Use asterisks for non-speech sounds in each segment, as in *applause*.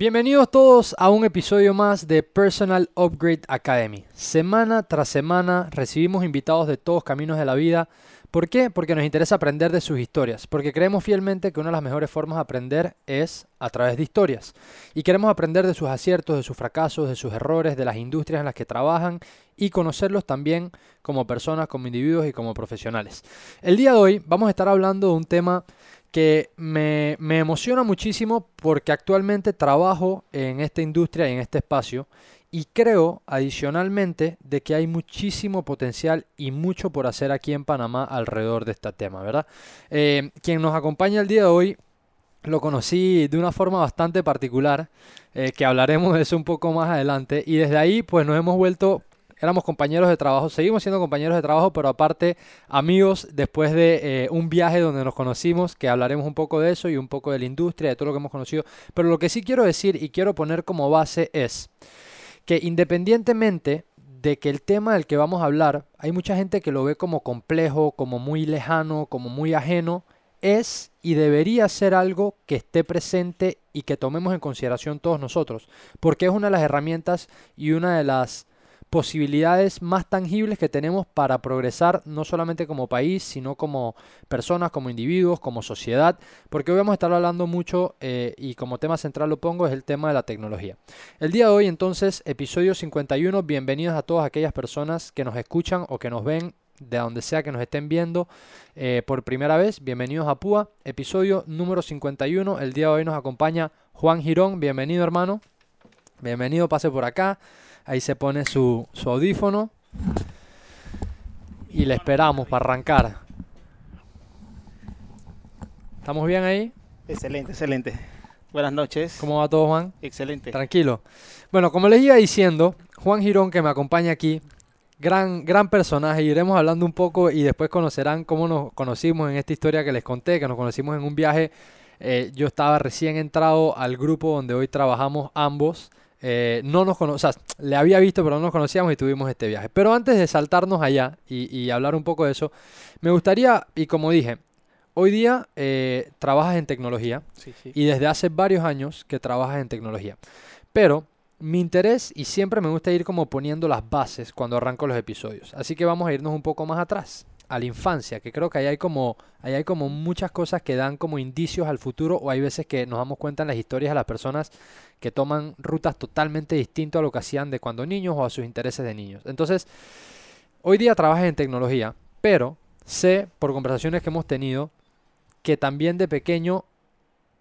Bienvenidos todos a un episodio más de Personal Upgrade Academy. Semana tras semana recibimos invitados de todos caminos de la vida. ¿Por qué? Porque nos interesa aprender de sus historias, porque creemos fielmente que una de las mejores formas de aprender es a través de historias. Y queremos aprender de sus aciertos, de sus fracasos, de sus errores, de las industrias en las que trabajan y conocerlos también como personas, como individuos y como profesionales. El día de hoy vamos a estar hablando de un tema que me, emociona muchísimo porque actualmente trabajo en esta industria y en este espacio y creo adicionalmente de que hay muchísimo potencial y mucho por hacer aquí en Panamá alrededor de este tema, ¿verdad? Eh, quien nos acompaña el día de hoy lo conocí de una forma bastante particular, eh, que hablaremos de eso un poco más adelante, y desde ahí pues nos hemos vuelto éramos compañeros de trabajo, seguimos siendo compañeros de trabajo, pero aparte amigos después de eh, un viaje donde nos conocimos, que hablaremos un poco de eso y un poco de la industria, de todo lo que hemos conocido. Pero lo que sí quiero decir y quiero poner como base es que independientemente de que el tema del que vamos a hablar, hay mucha gente que lo ve como complejo, como muy lejano, como muy ajeno, es y debería ser algo que esté presente y que tomemos en consideración todos nosotros, porque es una de las herramientas y una de las posibilidades más tangibles que tenemos para progresar no solamente como país, sino como personas, como individuos, como sociedad, porque hoy vamos a estar hablando mucho eh, y como tema central lo pongo es el tema de la tecnología. El día de hoy entonces, episodio 51, bienvenidos a todas aquellas personas que nos escuchan o que nos ven de donde sea que nos estén viendo eh, por primera vez, bienvenidos a PUA, episodio número 51, el día de hoy nos acompaña Juan Girón, bienvenido hermano, bienvenido, pase por acá. Ahí se pone su, audífono. Y le esperamos para arrancar. ¿Estamos bien ahí? Excelente, excelente. Buenas noches. ¿Cómo va todo, Juan? Excelente. Tranquilo. Bueno, como les iba diciendo, Juan Girón, que me acompaña aquí, gran, gran personaje. Iremos hablando un poco y después conocerán cómo nos conocimos en esta historia que les conté, que nos conocimos en un viaje. Eh, yo estaba recién entrado al grupo donde hoy trabajamos ambos. Eh, no nos o sea, le había visto, pero no nos conocíamos y tuvimos este viaje. Pero antes de saltarnos allá y, hablar un poco de eso, me gustaría, y como dije, hoy día eh, trabajas en tecnología y desde hace varios años que trabajas en tecnología. Pero mi interés y siempre me gusta ir como poniendo las bases cuando arranco los episodios. Así que vamos a irnos un poco más atrás a la infancia, que creo que ahí hay como, ahí hay como muchas cosas que dan como indicios al futuro o hay veces que nos damos cuenta en las historias de las personas que toman rutas totalmente distintas a lo que hacían de cuando niños o a sus intereses de niños. Entonces, hoy día trabajas en tecnología, pero sé por conversaciones que hemos tenido que también de pequeño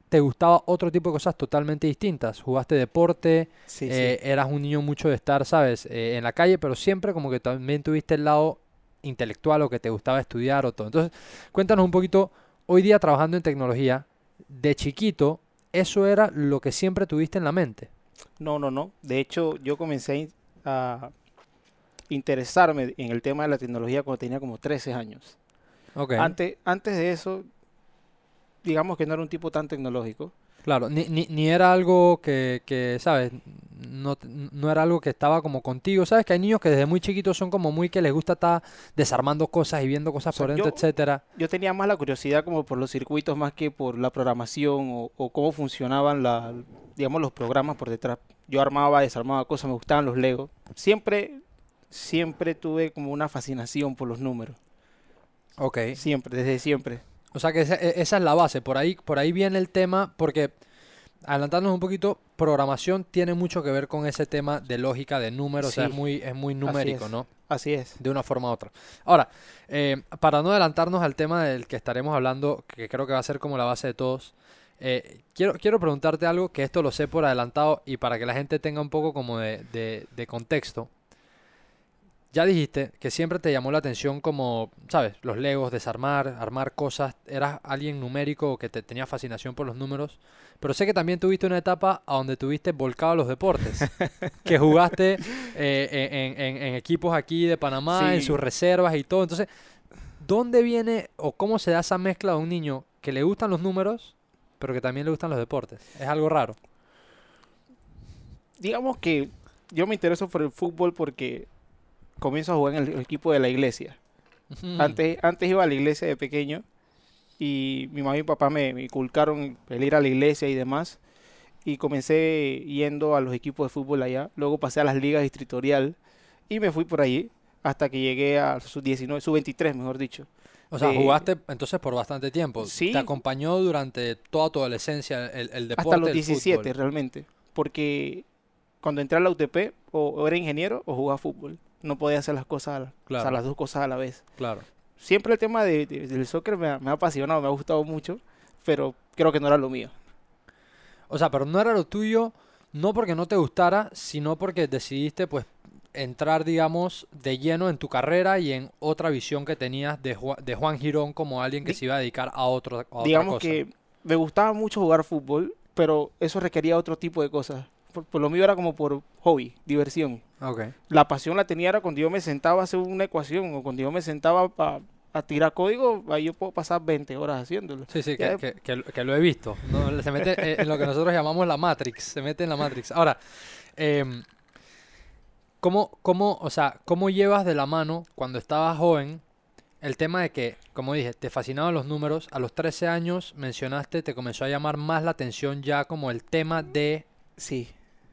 te gustaba otro tipo de cosas totalmente distintas. Jugaste deporte, eh, eras un niño mucho de estar, ¿sabes?, eh, en la calle, pero siempre como que también tuviste el lado intelectual o que te gustaba estudiar o todo. Entonces, cuéntanos un poquito, hoy día trabajando en tecnología, de chiquito, ¿eso era lo que siempre tuviste en la mente? No, no, no. De hecho, yo comencé a interesarme en el tema de la tecnología cuando tenía como 13 años. Okay. Antes, antes de eso, digamos que no era un tipo tan tecnológico. Claro, ni, ni, ni era algo que, que ¿sabes? No, no, era algo que estaba como contigo. ¿Sabes? Que hay niños que desde muy chiquitos son como muy que les gusta estar desarmando cosas y viendo cosas por dentro, etcétera. Yo tenía más la curiosidad como por los circuitos más que por la programación o, o cómo funcionaban la, digamos, los programas por detrás. Yo armaba, desarmaba cosas, me gustaban los Legos. Siempre, siempre tuve como una fascinación por los números. Ok. Siempre, desde siempre. O sea que e, esa, es la base, por ahí, por ahí viene el tema, porque adelantándonos un poquito, programación tiene mucho que ver con ese tema de lógica, de números, o sea, es muy, es muy numérico, ¿no? Así es. De una forma u otra. Ahora, eh, para no adelantarnos al tema del que estaremos hablando, que creo que va a ser como la base de todos, eh, quiero, quiero preguntarte algo que esto lo sé por adelantado y para que la gente tenga un poco como de, de, de contexto. Ya dijiste que siempre te llamó la atención como, ¿sabes? Los legos, desarmar, armar cosas. Eras alguien numérico que te tenía fascinación por los números. Pero sé que también tuviste una etapa a donde tuviste volcado a los deportes. *laughs* que jugaste eh, en, equipos aquí de Panamá, en sus reservas y todo. Entonces, ¿dónde viene o cómo se da esa mezcla de un niño que le gustan los números, pero que también le gustan los deportes? Es algo raro. Digamos que yo me intereso por el fútbol porque comienzo a jugar en el equipo de la iglesia. Antes, antes iba a la iglesia de pequeño y mi mamá y mi papá me, me inculcaron el ir a la iglesia y demás. Y comencé yendo a los equipos de fútbol allá. Luego pasé a las ligas distritorial y me fui por allí hasta que llegué a su 19, su 23, mejor dicho. O sea, de- jugaste entonces por bastante tiempo. Sí. Te acompañó durante toda tu adolescencia el, el deporte. hasta los el 17 fútbol. realmente. Porque cuando entré a la UTP o, o era ingeniero o jugaba fútbol. No podía hacer las cosas, a la- o sea, Claro. las dos cosas a la vez. Claro. Siempre el tema de- de- del soccer me ha, me ha apasionado, me ha gustado mucho, pero creo que no era lo mío. O sea, pero no era lo tuyo, no porque no te gustara, sino porque decidiste, pues, entrar, digamos, de lleno en tu carrera y en otra visión que tenías de, Ju- de Juan Girón como alguien que se iba a dedicar a, otro, a otra Digamos cosa. que me gustaba mucho jugar fútbol, pero eso requería otro tipo de cosas. Por, por lo mío era como por hobby, diversión. La pasión la tenía era cuando yo me sentaba a hacer una ecuación o cuando yo me sentaba a, a tirar código, ahí yo puedo pasar 20 horas haciéndolo. Sí, sí, que, que- que lo- que lo he visto. ¿no? Se mete en lo que nosotros llamamos la Matrix. Se mete en la Matrix. Ahora, em, ¿cómo, cómo, o sea, ¿cómo llevas de la mano cuando estabas joven el tema de que, como dije, te fascinaban los números? A los 13 años mencionaste, te comenzó a llamar más la atención ya como el tema de Sí.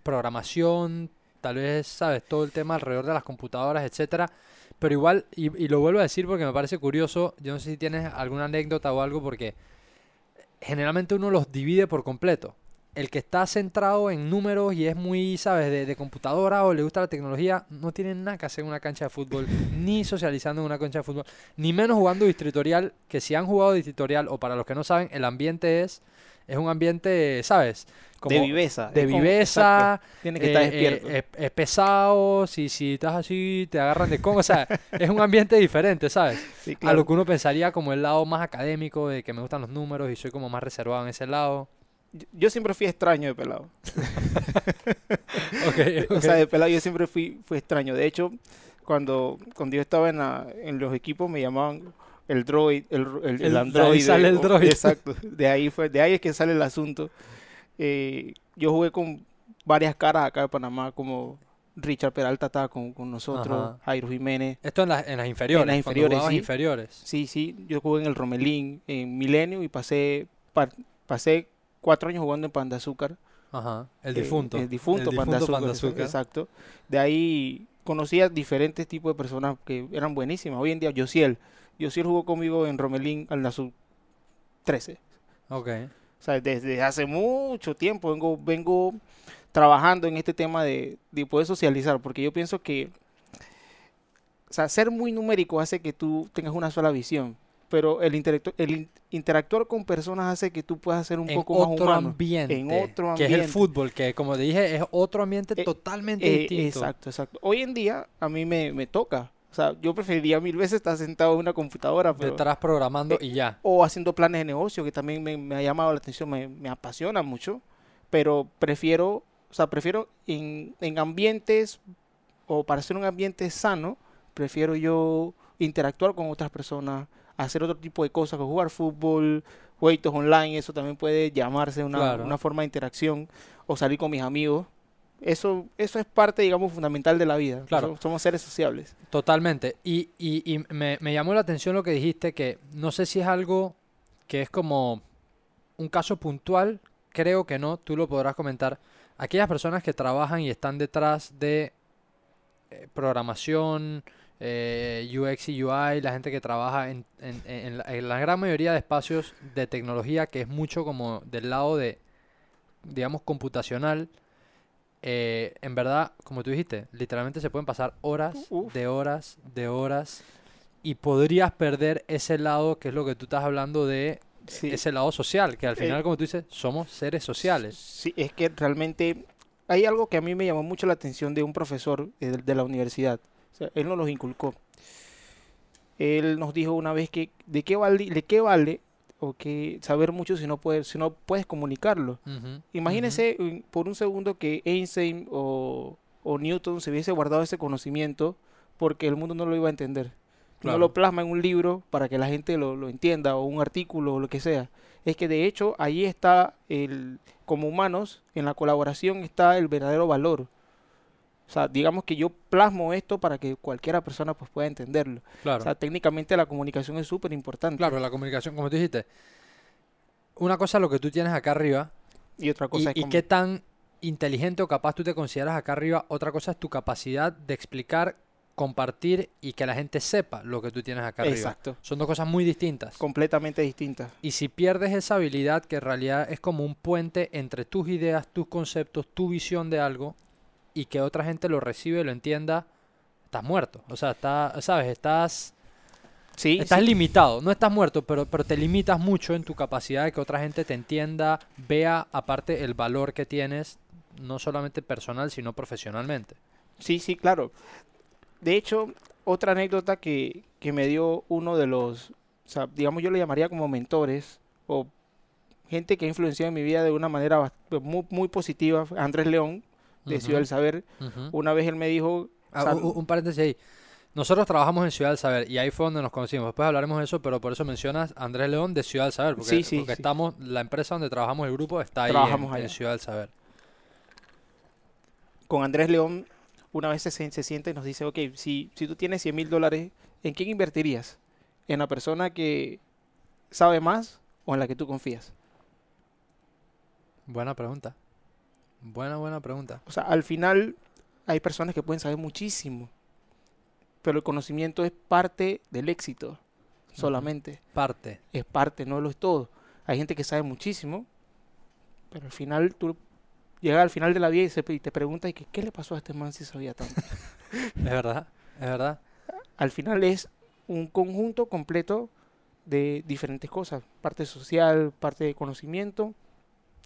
Programación, tal vez, sabes, todo el tema alrededor de las computadoras, etcétera. Pero igual, y, y lo vuelvo a decir porque me parece curioso, yo no sé si tienes alguna anécdota o algo, porque generalmente uno los divide por completo. El que está centrado en números y es muy, sabes, de, de computadora o le gusta la tecnología, no tiene nada que hacer en una cancha de fútbol, *laughs* ni socializando en una cancha de fútbol, ni menos jugando distritorial, que si han jugado distritorial, o para los que no saben, el ambiente es, es un ambiente, ¿sabes? de viveza. de viveza, Tiene que estar eh, eh, despierto. es, es pesado, si, si estás así, te agarran de con, o sea, *laughs* es un ambiente diferente, ¿sabes? Sí, A lo que uno pensaría como el lado más académico, de que me gustan los números y soy como más reservado en ese lado. Yo- siempre fui extraño de pelado. *laughs* *laughs* O sea, de pelado yo siempre fui, fui extraño. De hecho, cuando, cuando yo estaba en, la- en los equipos me llamaban el droid, el, el, el El- de ahí androide. sale el o- droid. Exacto. *laughs* De ahí, fue, de ahí es que sale el asunto. Eh, yo jugué con varias caras acá de Panamá, como Richard Peralta estaba con, con nosotros, Ajá. Jairo Jiménez. Esto en, las en las inferiores, jugabas sí. inferiores. Sí, sí, yo jugué en el Romelín, en Milenio y pasé, pa- pasé cuatro años jugando en Pan de Azúcar. Ajá, el eh, difunto. El difunto, el Pan de difunto Azúcar. Exacto. De ahí conocí a diferentes tipos de personas que eran buenísimas. Hoy en día, Josiel. Josiel jugó conmigo en Romelín al Sub 13. Ok. O sea, desde hace mucho tiempo vengo, vengo trabajando en este tema de, de poder socializar, porque yo pienso que o sea, ser muy numérico hace que tú tengas una sola visión, pero el, interactuar con personas hace que tú puedas ser un En poco más humano. ambiente. En otro Que es el ambiente. fútbol, que como te dije, es otro ambiente Eh, totalmente Eh, distinto. exacto, exacto. Hoy en día a mí me, me toca. O sea, yo preferiría mil veces estar sentado en una computadora, pero, Detrás programando Eh, y ya. o haciendo planes de negocio, que también me, me ha llamado la atención, me, me apasiona mucho, pero prefiero, o sea, prefiero en, en ambientes, o para hacer un ambiente sano, prefiero yo interactuar con otras personas, hacer otro tipo de cosas, como jugar fútbol, jueguitos online, eso también puede llamarse una, Claro. una forma de interacción, o salir con mis amigos. Eso, eso es parte, digamos, fundamental de la vida. Claro. Somos- Somos seres sociables. Totalmente. Y, y, y me, me llamó la atención lo que dijiste, que no sé si es algo que es como un caso puntual, creo que no, tú lo podrás comentar. Aquellas personas que trabajan y están detrás de eh, programación, eh, UX y UI, la gente que trabaja en, en- en la, en la gran mayoría de espacios de tecnología, que es mucho como del lado de, digamos, computacional. Eh, en verdad, como tú dijiste, literalmente se pueden pasar horas, Uf. de horas, de horas, y podrías perder ese lado que es lo que tú estás hablando de Sí. ese lado social, que al Eh, final, como tú dices, somos seres sociales. Sí, es que realmente hay algo que a mí me llamó mucho la atención de un profesor eh, de, de la universidad. O sea, él nos los inculcó. Él nos dijo una vez que de qué vale, de qué vale o que saber mucho si no puedes, si no puedes comunicarlo. Ujú, Imagínese mm, por un segundo que Einstein o, o Newton se hubiese guardado ese conocimiento porque el mundo no lo iba a entender. Claro. no lo plasma en un libro para que la gente lo, lo entienda o un artículo o lo que sea. Es que de hecho ahí está el, como humanos, en la colaboración está el verdadero valor. O sea, digamos que yo plasmo esto para que cualquiera persona pues pueda entenderlo. Claro. O sea, técnicamente la comunicación es súper importante. Claro, la comunicación, como tú dijiste, una cosa es lo que tú tienes acá arriba Y otra y, cosa es y como- qué tan inteligente o capaz tú te consideras acá arriba. Otra cosa es tu capacidad de explicar, compartir y que la gente sepa lo que tú tienes acá arriba. Exacto. Son dos cosas muy distintas. Completamente distinta. Y si pierdes esa habilidad, que en realidad es como un puente entre tus ideas, tus conceptos, tu visión de algo, y que otra gente lo recibe y lo entienda, estás muerto. O sea, está, ¿sabes? Estás, Sí, estás sí, limitado. No estás muerto, pero, pero te limitas mucho en tu capacidad de que otra gente te entienda, vea aparte el valor que tienes, no solamente personal, sino profesionalmente. sí, sí, claro. De hecho, otra anécdota que, que me dio uno de los, o sea, digamos yo le llamaría como mentores o gente que ha influenciado en mi vida de una manera muy, muy positiva, Andrés León, de Ciudad del Saber. Una vez él me dijo, Ah, un paréntesis ahí. Nosotros trabajamos en Ciudad del Saber y ahí fue donde nos conocimos. Después hablaremos de eso, pero por eso mencionas a Andrés León de Ciudad del Saber, porque, Sí, sí, porque sí. estamos, la empresa donde trabajamos el grupo está ahí en, Trabajamos en allá. Ciudad del Saber. con Andrés León, una vez se, se sienta y nos dice, ok, si, si tú tienes 100 mil dólares, ¿en quién invertirías? ¿En la persona que sabe más o en la que tú confías? Buena pregunta. Buena, buena pregunta. O sea, al final hay personas que pueden saber muchísimo, pero el conocimiento es parte del éxito solamente. Parte. Es parte, no lo es todo. Hay gente que sabe muchísimo, pero al final tú llegas al final de la vida y, se- y te preguntas, ¿y qué, qué le pasó a este man si sabía tanto? *laughs* Es verdad, es verdad. al final es un conjunto completo de diferentes cosas, parte social, parte de conocimiento,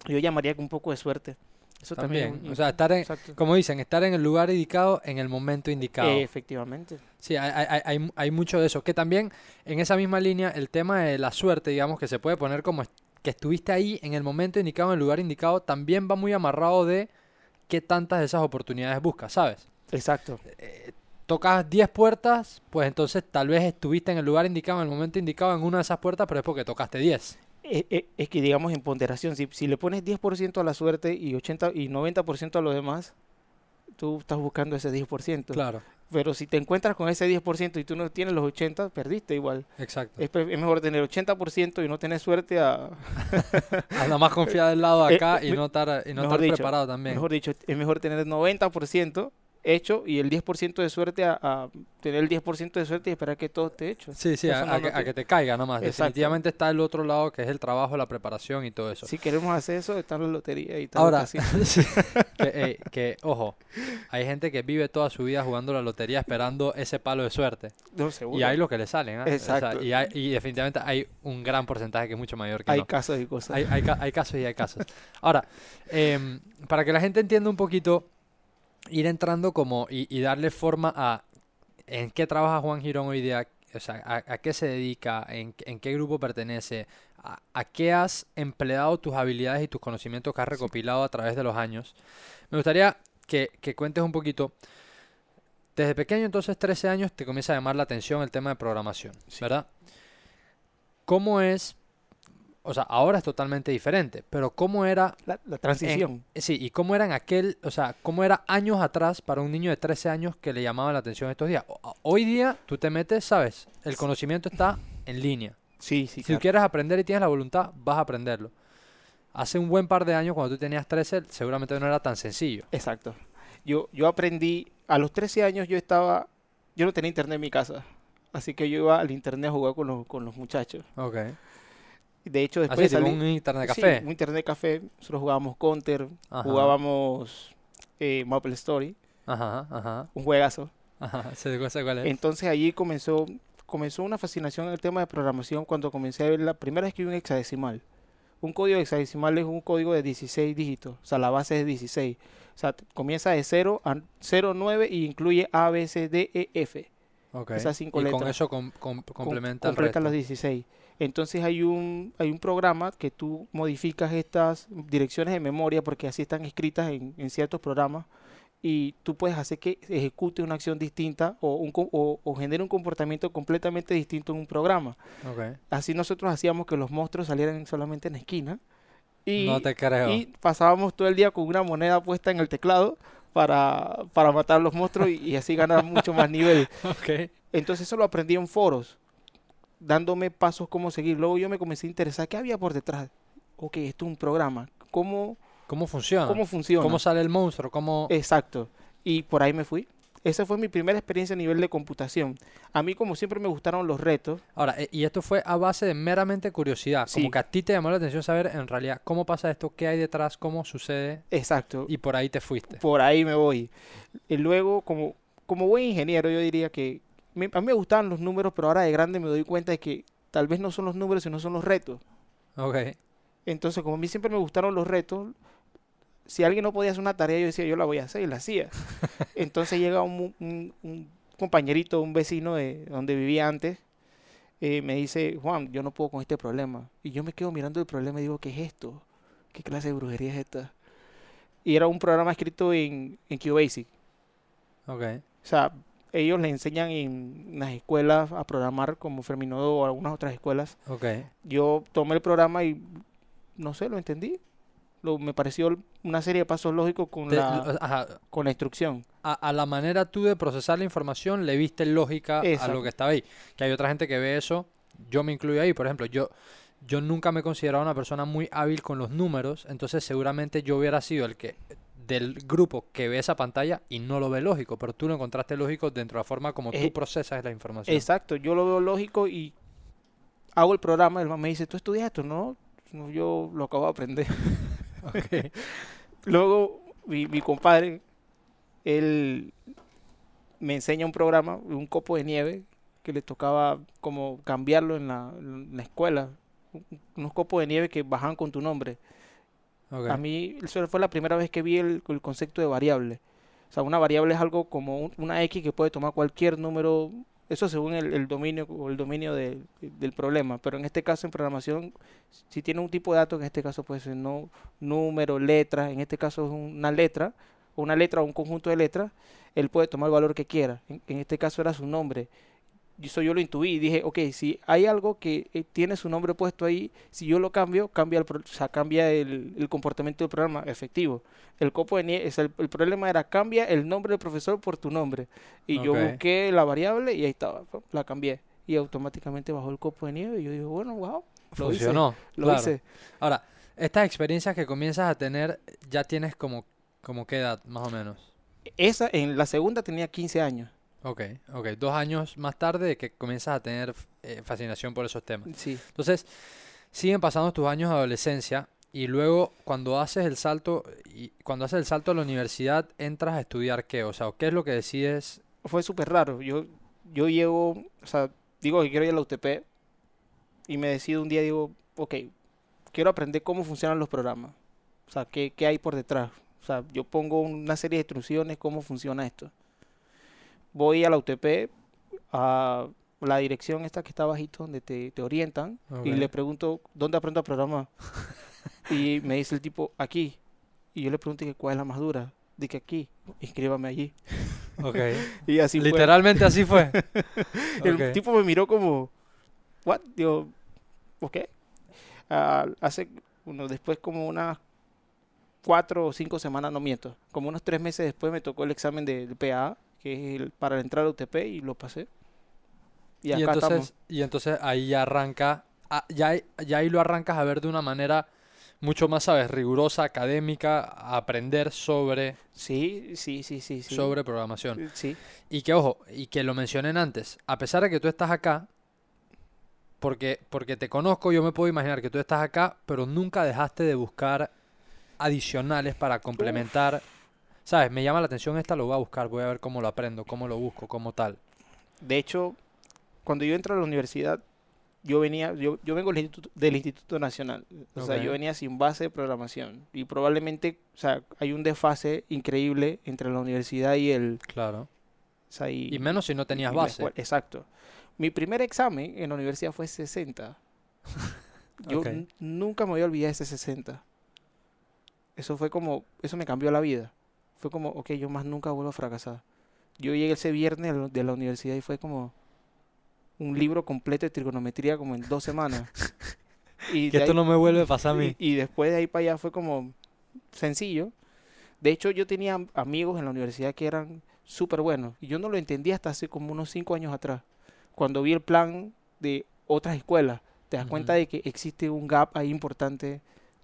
yo llamaría que un poco de suerte. Eso también, O sea, estar en, exacto. como dicen, estar en el lugar indicado en el momento indicado. Eh, efectivamente. Sí, hay, hay- hay- mucho de eso. Que también en esa misma línea, el tema de la suerte, digamos, que se puede poner como que estuviste ahí en el momento indicado, en el lugar indicado, también va muy amarrado de qué tantas de esas oportunidades buscas, ¿sabes? Exacto. Tocas 10 puertas, pues entonces tal vez estuviste en el lugar indicado, en el momento indicado, en una de esas puertas, pero es porque tocaste 10. E- e- Es, que digamos en ponderación, si, si le pones 10% a la suerte y 80 y 90% a lo demás, tú estás buscando ese 10%. Claro, Pero si te encuentras con ese 10% y tú no tienes los 80, perdiste igual. exacto. Es, mejor tener 80% y no tener suerte a, *laughs* A la más confiada del lado de Eh, acá eh, y no estar, y no mejor estar dicho, preparado también. Mejor dicho, es mejor tener 90% hecho y el 10% de suerte a, a tener el 10% de suerte y esperar que todo esté hecho. Sí, sí, a, no a lo que, a que te caiga nomás. Exacto. Definitivamente está el otro lado que es el trabajo, la preparación y todo eso. Si queremos hacer eso, está la lotería y está Ahora, que, ey, *laughs* *laughs* que, ojo, hay gente que vive toda su vida jugando la lotería esperando ese palo de suerte. No, seguro. Y hay los que le salen. O sea, Exacto. y, hay- y definitivamente hay un gran porcentaje que es mucho mayor que Hay no. casos y cosas. Hay, hay hay casos y hay casos. Ahora, em, para que la gente entienda un poquito, ir entrando como y, y darle forma a en qué trabaja Juan Girón hoy día, o sea, a, a qué se dedica, en, en qué grupo pertenece, a, a qué has empleado tus habilidades y tus conocimientos que has recopilado a través de los años. Me gustaría que, que cuentes un poquito. Desde pequeño, entonces, 13 años, te comienza a llamar la atención el tema de programación, Sí. ¿verdad? ¿Cómo es? O sea, ahora es totalmente diferente, pero ¿cómo era La, la transición. Sí, y cómo era en aquel, o sea, cómo era años atrás para un niño de 13 años que le llamaba la atención estos días. Hoy día tú te metes, sabes, el conocimiento está en línea. sí, sí, Si claro. tú quieres aprender y tienes la voluntad, vas a aprenderlo. Hace un buen par de años, cuando tú tenías 13, seguramente no era tan sencillo. Exacto. Yo, yo aprendí, a los 13 años yo estaba, yo no tenía internet en mi casa. Así que yo iba al internet a jugar con los, con los muchachos. Ok. De hecho, después Así, de tipo salir, un internet sí, café. un internet café, nosotros jugábamos Counter, Ajá. jugábamos eh, Maple Story, Ajá, ajá, un juegazo. ajá. *laughs* Cuál es. Entonces allí comenzó, comenzó una fascinación en el tema de programación cuando comencé a ver la primera vez que vi un hexadecimal. Un código hexadecimal es un código de 16 dígitos, o sea, la base es 16. O sea, comienza de 0 a 0, 9 y incluye A, B, C, D, E, F. Ok. esas cinco y con letras. eso com- com- Com- complementa el completa resto. los 16. Entonces hay un, hay un programa que tú modificas estas direcciones de memoria porque así están escritas en, en ciertos programas y tú puedes hacer que ejecute una acción distinta o, un, o, o genere un comportamiento completamente distinto en un programa. Así nosotros hacíamos que los monstruos salieran solamente en la esquina y, no te creo. y pasábamos todo el día con una moneda puesta en el teclado para, para matar a los monstruos y, y así ganar mucho más nivel. *laughs* Entonces eso lo aprendí en foros, dándome pasos cómo seguir. Luego yo me comencé a interesar qué había por detrás. Ok, esto es un programa. ¿Cómo, ¿Cómo funciona? cómo funciona? ¿Cómo sale el monstruo? ¿Cómo... Exacto. Y por ahí me fui. Esa fue mi primera experiencia a nivel de computación. A mí, como siempre, me gustaron los retos. Ahora, eh, y esto fue a base de meramente curiosidad. Como que a ti te llamó la atención saber en realidad cómo pasa esto, qué hay detrás, cómo sucede, Exacto. y por ahí te fuiste. por ahí me voy. Y luego, como, como buen ingeniero, yo diría que me- a mí me gustaban los números, pero ahora de grande me doy cuenta de que tal vez no son los números, sino son los retos. Ok. Entonces, como a mí siempre me gustaron los retos, si alguien no podía hacer una tarea, yo decía, yo la voy a hacer y la hacía. *laughs* Entonces llega un, un- un compañerito, un vecino de donde vivía antes, eh, me dice, Juan, yo no puedo con este problema. Y yo me quedo mirando el problema y digo, ¿qué es esto? ¿Qué clase de brujería es esta? Y era un programa escrito en, en QBasic. Ok. O sea, ellos le enseñan en las escuelas a programar como Ferminodo o algunas otras escuelas. Ok. Yo tomé el programa y no sé, lo entendí. Lo, me pareció una serie de pasos lógicos con Te- la, ajá, con la instrucción. a, a la manera tú de procesar la información le viste lógica a lo que estaba ahí. Que hay otra gente que ve eso, yo me incluyo ahí, por ejemplo, yo, yo nunca me he considerado una persona muy hábil con los números, entonces seguramente yo hubiera sido el que del grupo que ve esa pantalla y no lo ve lógico, pero tú lo encontraste lógico dentro de la forma como tú Eh, procesas la información. Exacto, yo lo veo lógico y hago el programa. El me dice, ¿tú estudias esto? No, yo lo acabo de aprender. *laughs* *laughs* Luego, mi, mi compadre, él me enseña un programa, un copo de nieve, que le tocaba como cambiarlo en la, en la escuela. Un- Unos copos de nieve que bajaban con tu nombre. A mí, eso fue la primera vez que vi el, el concepto de variable. O sea, una variable es algo como un- una X que puede tomar cualquier número, eso según el, el dominio o el dominio del- del problema. Pero en este caso, en programación, si tiene un tipo de dato, en este caso puede ser no, número, letra, en este caso es una letra, una letra o un conjunto de letras, él puede tomar el valor que quiera. En este caso era su nombre. Eso yo lo intuí y dije, ok, si hay algo que eh, tiene su nombre puesto ahí, si yo lo cambio, cambia el, pro- o sea, cambia el, el comportamiento del programa efectivo. El copo de nieve, es el, el problema era cambia el nombre del profesor por tu nombre. Y yo busqué la variable y ahí estaba, la cambié. Y automáticamente bajó el copo de nieve y yo dije, bueno, wow, lo hice, Funcionó. lo claro. hice. Ahora, estas experiencias que comienzas a tener, ya tienes como, como qué edad, más o menos. Esa, en la segunda tenía 15 años. Ok, ok. Dos años más tarde de que comienzas a tener eh, fascinación por esos temas. Sí. Entonces, siguen pasando tus años de adolescencia y luego cuando haces el salto y cuando haces el salto a la universidad entras a estudiar qué, o sea, ¿qué es lo que decides? fue súper raro. Yo, yo llego, o sea, digo que quiero ir a la UTP y me decido un día, digo, ok, quiero aprender cómo funcionan los programas. O sea, qué, qué hay por detrás. O sea, yo pongo una serie de instrucciones, cómo funciona esto. Voy a la UTP, a la dirección esta que está bajito, donde te, te orientan, y Ok. le pregunto, ¿dónde aprendo a programar? *laughs* y me dice el tipo, aquí. Y yo le pregunto, ¿cuál es la más dura? Dije, aquí, inscríbame allí. *laughs* Ok. Y así fue. Literalmente así fue. *laughs* El tipo me miró como, ¿what? Digo, ¿ok? Ah, hace, bueno, después como unas cuatro o cinco semanas, no miento, como unos tres meses después me tocó el examen de- del PA, que es el, para entrar al UTP y lo pasé. Y Y acá entonces, estamos. y entonces ahí ya arranca, ah, ya, ahí- ya ahí lo arrancas a ver de una manera mucho más, ¿sabes? Rigurosa, académica, a aprender sobre, Sí, sí, sí, sí, sí. sobre programación. Eh, Sí, Y que, ojo, y que lo mencionen antes, a pesar de que tú estás acá, porque, porque te conozco, yo me puedo imaginar que tú estás acá, pero nunca dejaste de buscar adicionales para complementar. ¿Sabes? Me llama la atención esta, lo voy a buscar, voy a ver cómo lo aprendo, cómo lo busco, cómo tal. de hecho, cuando yo entro a la universidad, yo venía, yo, yo vengo del Instituto, del Instituto Nacional, o sea, yo venía sin base de programación y probablemente, o sea, hay un desfase increíble entre la universidad y el, Claro. o sea, y, Y menos si no tenías base. Exacto. Mi primer examen en la universidad fue 60. *laughs* Yo nunca me voy a olvidar ese 60. Eso fue como, eso me cambió la vida. Fue como, ok, yo más nunca vuelvo a fracasar. Yo llegué ese viernes de la- universidad y fue como un libro completo de trigonometría como en dos semanas. *laughs* Y Que esto ahí- no me vuelve a pasar a mí. y, y después de ahí para allá fue como sencillo. De hecho, yo tenía am- amigos en la universidad que eran súper buenos. Y yo no lo entendía hasta hace como unos cinco años atrás. Cuando vi el plan de otras escuelas, te das cuenta de que existe un gap ahí importante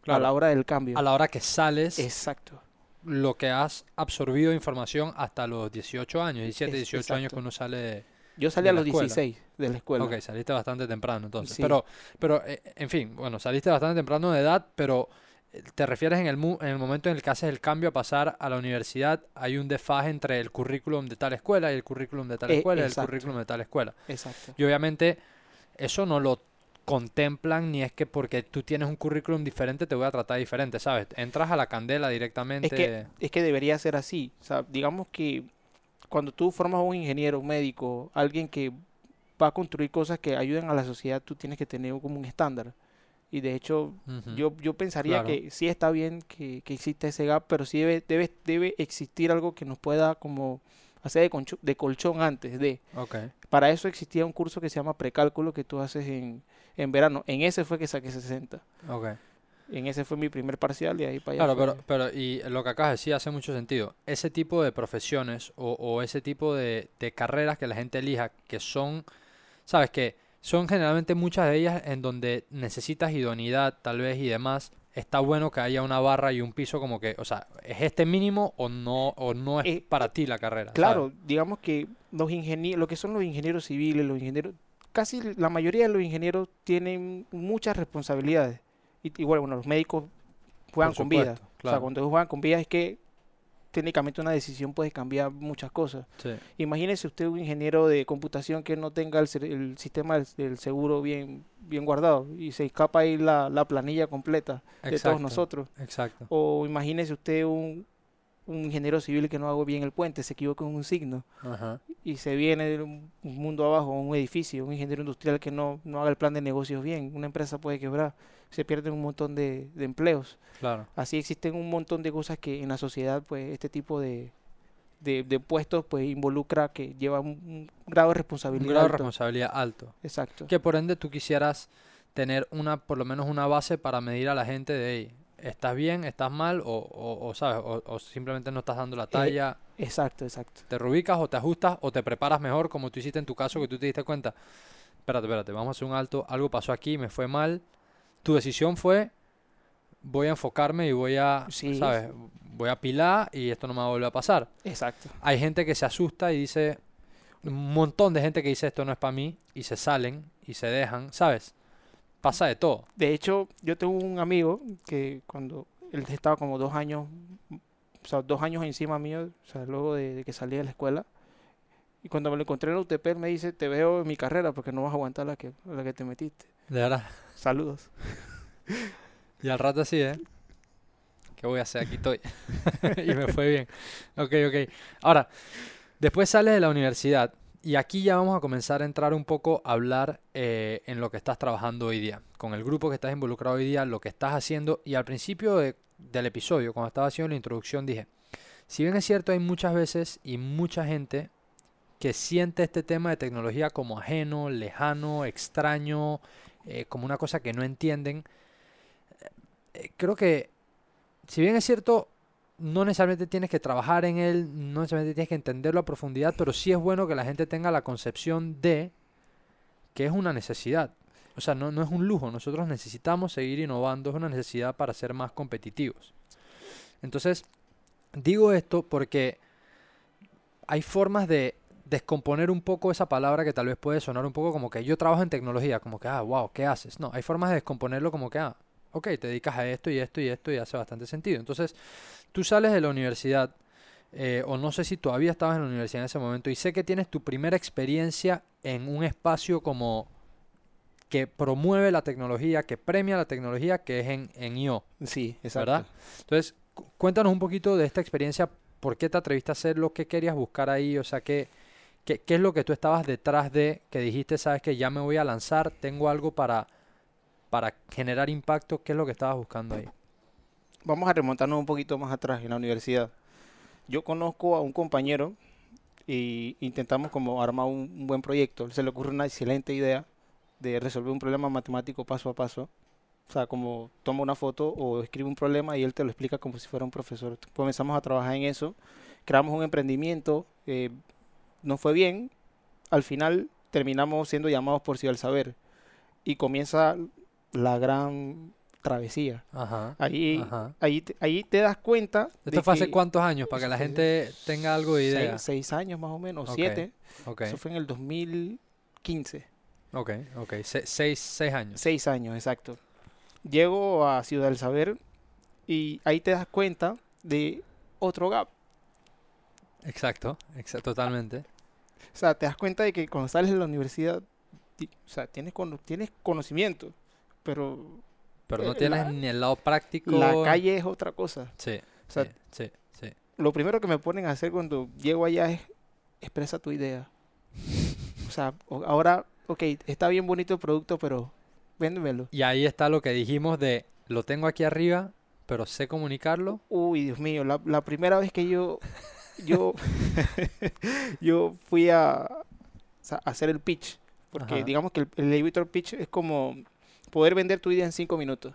a la hora del cambio. A la hora que sales, Exacto. Lo que has absorbido de información hasta los 18 años, 17, Es- 18 años que uno sale de... Yo salí de a los escuela. 16 de la escuela. Ok, saliste bastante temprano entonces. Sí. Pero, pero eh, en fin, bueno, saliste bastante temprano de edad, pero eh, te refieres en el, mu- en el momento en el que haces el cambio a pasar a la universidad, hay un desfaje entre el currículum de tal escuela y el currículum de tal Eh, escuela y el currículum de tal escuela. Exacto. Y obviamente eso no lo contemplan ni es que porque tú tienes un currículum diferente te voy a tratar diferente, ¿sabes? Entras a la candela directamente. Es que, es que debería ser así. O sea, digamos que cuando tú formas un ingeniero, un médico, alguien que va a construir cosas que ayuden a la sociedad, tú tienes que tener como un estándar. Y de hecho, yo, yo pensaría Claro. que sí está bien que, que exista ese gap, pero sí debe, debe, debe existir algo que nos pueda como hacer de, concho- de colchón antes de. Ok. Para eso existía un curso que se llama precálculo que tú haces en, en verano. En ese fue que saqué 60. Ok. En ese fue mi primer parcial y ahí para allá Claro, fue- pero, pero y lo que acabas de decir hace mucho sentido. Ese tipo de profesiones o, o ese tipo de, de carreras que la gente elija, que son, sabes que son generalmente muchas de ellas en donde necesitas idoneidad tal vez y demás, está bueno que haya una barra y un piso como que, o sea, ¿es este mínimo o no, o no es Eh, para ti la carrera? Claro, digamos que los ingenieros, lo que son los ingenieros civiles, los ingenieros, casi la mayoría de los ingenieros tienen muchas responsabilidades. Y igual, bueno, los médicos juegan con vida. O sea, cuando ellos juegan con vida es que técnicamente una decisión puede cambiar muchas cosas. Sí, Imagínese usted un ingeniero de computación que no tenga el, sistema del, seguro bien, bien guardado y se escapa ahí la, la planilla completa de todos nosotros. Exacto. O imagínese usted un, un ingeniero civil que no haga bien el puente, se equivoca en un signo Ajá. y se viene de un un mundo abajo, un edificio, un ingeniero industrial que no, no haga el plan de negocios bien, una empresa puede quebrar, se pierden un montón de, de empleos. Claro. Así existen un montón de cosas que en la sociedad, pues este tipo de, de, de puestos, pues involucra que lleva un, un grado de Un responsabilidad. grado de responsabilidad alto. Exacto. Que por ende tú quisieras tener una, por lo menos una base para medir a la gente de, "Ey, ¿estás bien? ¿Estás mal? O, o, o, ¿sabes? O, o simplemente no estás dando la talla. Exacto, exacto. Te reubicas o te ajustas o te preparas mejor, como tú hiciste en tu caso, que tú te diste cuenta. Espérate, espérate, vamos a hacer un alto. Algo pasó aquí, me fue mal. Tu decisión fue, voy a enfocarme y voy a, Sí. ¿sabes? Voy a pilar y esto no me va a volver a pasar. Exacto. Hay gente que se asusta y dice, un montón de gente que dice esto no es para mí y se salen y se dejan, ¿sabes? Pasa de todo. De hecho, yo tengo un amigo que cuando él estaba como dos años, o sea, dos años encima mío, o sea, luego de, de que salí de la escuela, y cuando me lo encontré en la UTP, él me dice, te veo en mi carrera porque no vas a aguantar la que, la que te metiste. De verdad. Saludos. *laughs* Y al rato así, ¿eh? ¿Qué voy a hacer? Aquí estoy. *laughs* y me fue bien. Ok, ok. Ahora, después sales de la universidad y aquí ya vamos a comenzar a entrar un poco a hablar eh, en lo que estás trabajando hoy día, con el grupo que estás involucrado hoy día, lo que estás haciendo. Y al principio de- del episodio, cuando estaba haciendo la introducción, dije, si bien es cierto, hay muchas veces y mucha gente que siente este tema de tecnología como ajeno, lejano, extraño, eh, como una cosa que no entienden, eh, creo que, si bien es cierto, no necesariamente tienes que trabajar en él, no necesariamente tienes que entenderlo a profundidad, pero sí es bueno que la gente tenga la concepción de que es una necesidad. O sea, no, no es un lujo, nosotros necesitamos seguir innovando, es una necesidad para ser más competitivos. Entonces, digo esto porque hay formas de descomponer un poco esa palabra que tal vez puede sonar un poco como que yo trabajo en tecnología, como que, ah, wow, ¿qué haces? No, hay formas de descomponerlo como que, ah, ok, te dedicas a esto y esto y esto y hace bastante sentido. Entonces, tú sales de la universidad, eh, o no sé si todavía estabas en la universidad en ese momento, y sé que tienes tu primera experiencia en un espacio como que promueve la tecnología, que premia la tecnología, que es en, en IO. Sí, exacto. ¿Verdad? Entonces, cu- cuéntanos un poquito de esta experiencia, por qué te atreviste a hacerlo, qué querías buscar ahí, o sea, qué, qué, qué es lo que tú estabas detrás de, que dijiste, sabes que ya me voy a lanzar, tengo algo para, para generar impacto, qué es lo que estabas buscando ahí. Vamos a remontarnos un poquito más atrás en la universidad. yo conozco a un compañero y intentamos como armar un, un buen proyecto. Se le ocurre una excelente idea de resolver un problema matemático paso a paso. O sea, como toma una foto o escribe un problema y él te lo explica como si fuera un profesor. Comenzamos a trabajar en eso, creamos un emprendimiento, eh, nos fue bien, al final terminamos siendo llamados por Ciudad del Saber y comienza la gran travesía. Ajá. Ahí, Ajá. ahí, te- ahí te das cuenta. ¿Esto fue hace cuántos años? Para que la gente tenga algo de idea. Seis, seis años más o menos, siete. Eso fue en el 2015. ok, ok. Se- seis, seis años. Seis años, exacto. Llego a Ciudad del Saber y ahí te das cuenta de otro gap. Exacto, exa- totalmente. O sea, te das cuenta de que cuando sales de la universidad, o sea, tienes, tienes conocimiento, pero Pero no Eh, tienes la- ni el lado práctico. la calle es otra cosa. Sí, O sea, sí, sí, sí. lo primero que me ponen a hacer cuando llego allá es expresa tu idea. O sea, ahora, ok, está bien bonito el producto, pero véndemelo. Y ahí está lo que dijimos de lo tengo aquí arriba, pero sé comunicarlo. Uy, Dios mío, la, la primera vez que yo, yo, *laughs* yo fui a, a hacer el pitch, porque Ajá. digamos que el, el elevator pitch es como poder vender tu idea en cinco minutos.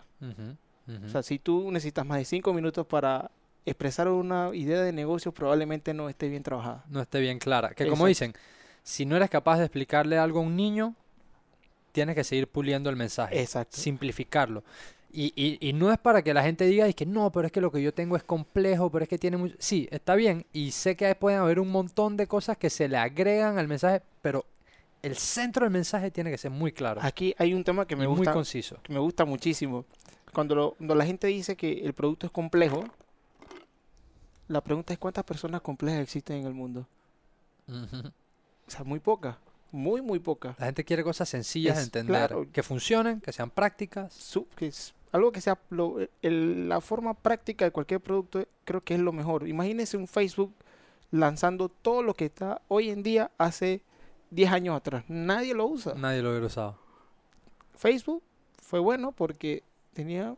O sea, si tú necesitas más de cinco minutos para expresar una idea de negocio, probablemente no esté bien trabajada. no esté bien clara. Que como dicen, si no eres capaz de explicarle algo a un niño, tienes que seguir puliendo el mensaje. Exacto. Simplificarlo. Y, y, y no es para que la gente diga, es que no, pero es que lo que yo tengo es complejo, pero es que tiene mucho... Sí, está bien. Y sé que pueden haber un montón de cosas que se le agregan al mensaje, pero el centro del mensaje tiene que ser muy claro. Aquí hay un tema que me y muy gusta, conciso. que me gusta muchísimo. Cuando, lo- cuando la gente dice que el producto es complejo, la pregunta es cuántas personas complejas existen en el mundo. O sea, muy pocas. Muy, muy pocas. La gente quiere cosas sencillas de entender, claro. que funcionen, que sean prácticas. Que es algo que sea lo- el- la forma práctica de cualquier producto creo que es lo mejor. Imagínense un Facebook lanzando todo lo que está hoy en día hace 10 años atrás. Nadie lo usa. Nadie lo hubiera usado. Facebook fue bueno porque tenía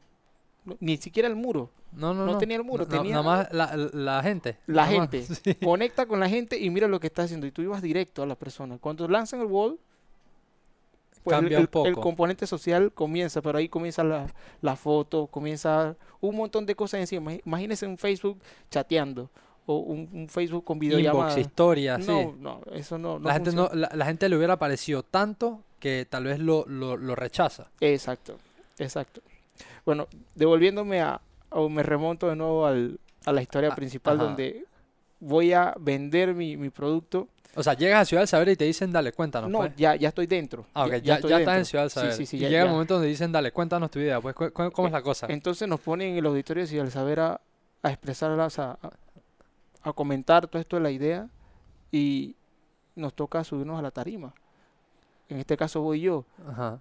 ni siquiera el muro. No, no, No no. tenía el muro, tenía- Nada más la, la gente. La nada más. gente. *laughs* Sí. Conecta con la gente y mira lo que está haciendo. Y tú ibas directo a la persona. Cuando lanzan el wall, pues Cambia el, un el poco. componente social comienza, pero ahí comienza la, la foto, comienza un montón de cosas encima. Imagínese un Facebook chateando o un, un Facebook con videollamada. Inbox, historia, sí. No, no, eso no, no la, gente no, la, la gente le hubiera parecido tanto que tal vez lo, lo, lo rechaza. Exacto, exacto. Bueno, devolviéndome a, o me remonto de nuevo al, a la historia Ah, principal ajá. donde voy a vender mi, mi producto. O sea, llegas a Ciudad del Saber y te dicen, dale, cuéntanos. No, pues. ya, ya estoy dentro. Ah, ok, ya, ya, estoy estás en. Ciudad del Sí, Saber. sí, sí, y ya- llega el ya. momento donde dicen, dale, cuéntanos tu idea. Pues, ¿cu- cu- ¿cómo es la cosa? Entonces nos ponen en el auditorio y al saber a, a expresarlas, a, a- a comentar todo esto de la idea y nos toca subirnos a la tarima. En este caso voy yo. Ajá.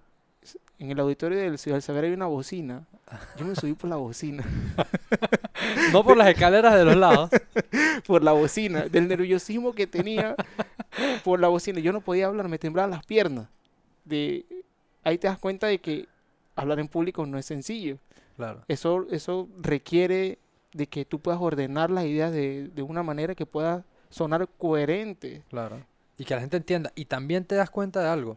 En el auditorio del Ciudad del Saber hay una bocina. Yo me subí por la bocina. *laughs* No por las escaleras de los lados. *laughs* por la bocina. Del nerviosismo que tenía por la bocina. Yo no podía hablar, me temblaban las piernas. De, ahí te das cuenta de que hablar en público no es sencillo. Claro. Eso, eso requiere de que tú puedas ordenar las ideas de, de una manera que pueda sonar coherente. Claro. Y que la gente entienda. Y también te das cuenta de algo.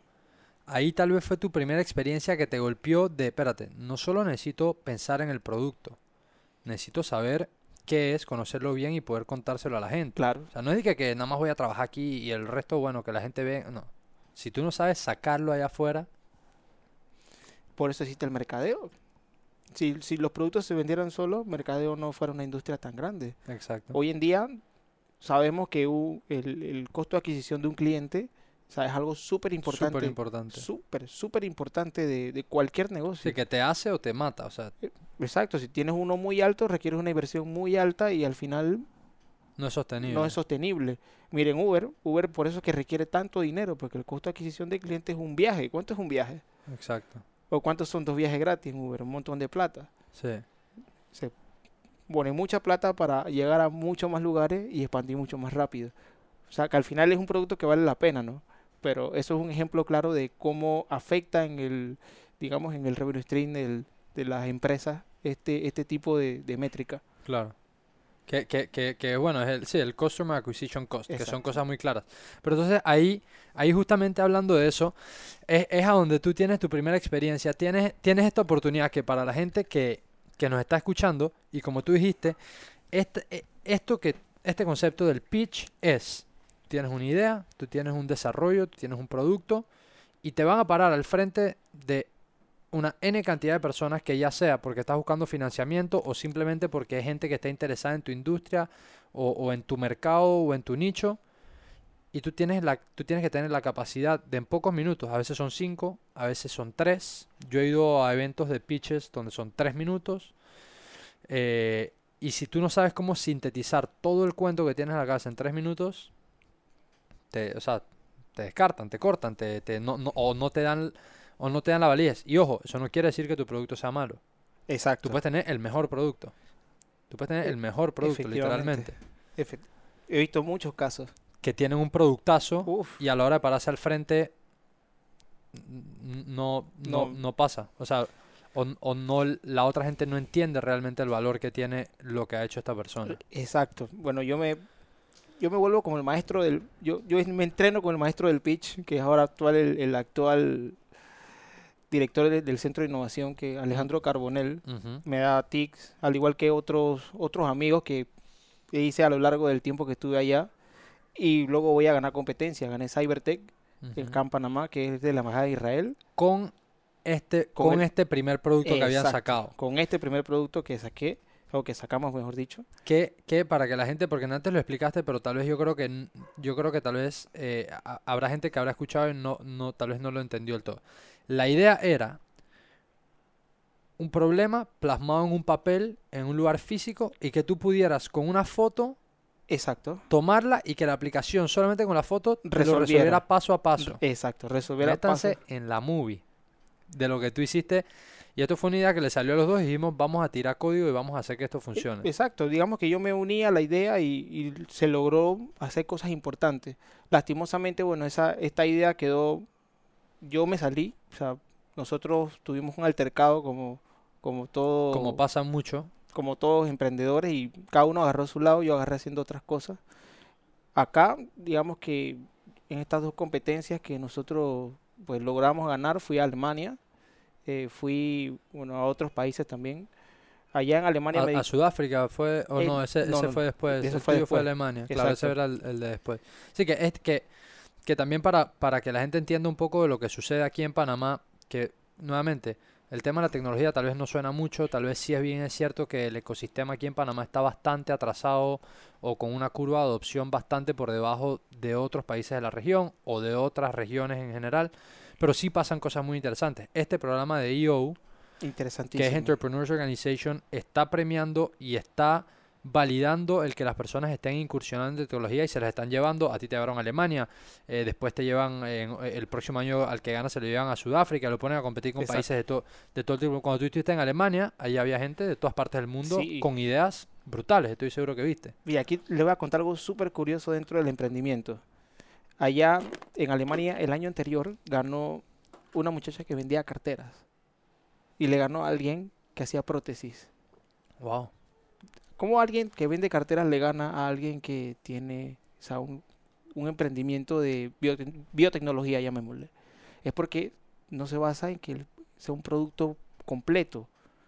Ahí tal vez fue tu primera experiencia que te golpeó de, espérate, no solo necesito pensar en el producto, necesito saber qué es, conocerlo bien y poder contárselo a la gente. Claro. O sea, no es de que, que nada más voy a trabajar aquí y el resto, bueno, que la gente ve. No. Si tú no sabes sacarlo allá afuera, Por eso existe el mercadeo. Si, si los productos se vendieran solos, mercadeo no fuera una industria tan grande. exacto. Hoy en día sabemos que el, el costo de adquisición de un cliente o sea, es algo súper importante. Súper importante. Súper, súper importante de, de cualquier negocio. Sí, que te hace o te mata. O sea, Exacto, si tienes uno muy alto, requieres una inversión muy alta y al final no es sostenible. no es sostenible. Miren, Uber, Uber por eso es que requiere tanto dinero, porque el costo de adquisición de cliente es un viaje. ¿Cuánto es un viaje? Exacto. ¿O cuántos son dos viajes gratis en Uber? Un montón de plata. Sí. Se pone mucha plata para llegar a muchos más lugares y expandir mucho más rápido. O sea, que al final es un producto que vale la pena, ¿no? Pero eso es un ejemplo claro de cómo afecta en el, digamos, en el revenue stream del- de las empresas este, este tipo de, de métrica. Claro. Que, que, que, que, bueno, es el, sí, el Customer Acquisition Cost, que son cosas muy claras. Pero entonces ahí, ahí justamente hablando de eso, es, es a donde tú tienes tu primera experiencia, tienes, tienes esta oportunidad que para la gente que, que nos está escuchando, y como tú dijiste, este, eh, esto que, este concepto del pitch es, tienes una idea, tú tienes un desarrollo, tú tienes un producto, y te van a parar al frente de una N cantidad de personas que ya sea porque estás buscando financiamiento o simplemente porque hay gente que está interesada en tu industria o, en tu mercado o en tu nicho y tú tienes, la, tú tienes que tener la capacidad de en pocos minutos, a veces son cinco, a veces son tres. Yo he ido a eventos de pitches donde son tres minutos. eh, y si tú no sabes cómo sintetizar todo el cuento que tienes en la cabeza en tres minutos, te, o sea, te descartan, te cortan, te, te- no, no- o no te dan o no te dan la validez. Y ojo, eso no quiere decir que tu producto sea malo. Exacto. Tú puedes tener el mejor producto. Tú puedes tener E- el mejor producto, literalmente. Efe- He visto muchos casos. Que tienen un productazo Uf, y a la hora de pararse al frente no, no, No. no pasa. O sea, o, o no, la otra gente no entiende realmente el valor que tiene lo que ha hecho esta persona. exacto. Bueno, yo me yo me vuelvo como el maestro del yo yo me entreno con el maestro del pitch, que es ahora actual el, el actual director de- del Centro de Innovación que Alejandro Carbonell Ujú. me da tics, al igual que otros otros amigos que hice a lo largo del tiempo que estuve allá y luego voy a ganar competencia, gané Cybertech en Ujú. Camp Panamá, que es de la embajada de Israel. Con este, Con con el- este primer producto que habían sacado. Con este primer producto que saqué, o que sacamos, mejor dicho. Que, que para que la gente, porque antes lo explicaste, pero tal vez yo creo que yo creo que tal vez eh, ha- habrá gente que habrá escuchado y no, no, tal vez no lo entendió del todo. La idea era un problema plasmado en un papel, en un lugar físico, y que tú pudieras con una foto Exacto. tomarla y que la aplicación solamente con la foto lo Resolviera. resolviera paso a paso. Exacto. Resolver a paso. Métanse en la movie de lo que tú hiciste. Y esto fue una idea que le salió a los dos y dijimos, vamos a tirar código y vamos a hacer que esto funcione. Exacto, digamos que yo me uní a la idea y, y se logró hacer cosas importantes. Lastimosamente, bueno, esa, esta idea quedó, yo me salí, o sea, nosotros tuvimos un altercado como, como todo, Como pasa mucho. como todos emprendedores y cada uno agarró su lado, yo agarré haciendo otras cosas. Acá, digamos que en estas dos competencias que nosotros pues logramos ganar, fui a Alemania, eh, fui bueno, a otros países también. Allá en Alemania A, me a Sudáfrica fue, o Eh, no, ese, no, ese no, fue después, ese fue. Alemania, claro, ese era el, el de después. Sí, que es que, que también para, para que la gente entienda un poco de lo que sucede aquí en Panamá, que nuevamente, el tema de la tecnología tal vez no suena mucho, tal vez sí es bien es cierto que el ecosistema aquí en Panamá está bastante atrasado o con una curva de adopción bastante por debajo de otros países de la región o de otras regiones en general, pero sí pasan cosas muy interesantes. Este programa de EO, que es. Entrepreneurs Organization, está premiando y está validando el que las personas estén incursionando en tecnología y se las están llevando. A ti te llevaron a Alemania, eh, después te llevan eh, el próximo año al que gana se lo llevan a Sudáfrica, lo ponen a competir con Exacto. países de, to- de todo el tipo. Cuando tú estuviste en Alemania, ahí había gente de todas partes del mundo Sí. con ideas brutales, estoy seguro que viste. Y aquí le voy a contar algo súper curioso dentro del emprendimiento. Allá en Alemania, el año anterior, ganó una muchacha que vendía carteras. Y le ganó a alguien que hacía prótesis. Wow. ¿Cómo alguien que vende carteras le gana a alguien que tiene un, emprendimiento de biote- biotecnología, llamémosle? Es porque no se basa en que sea un producto completo.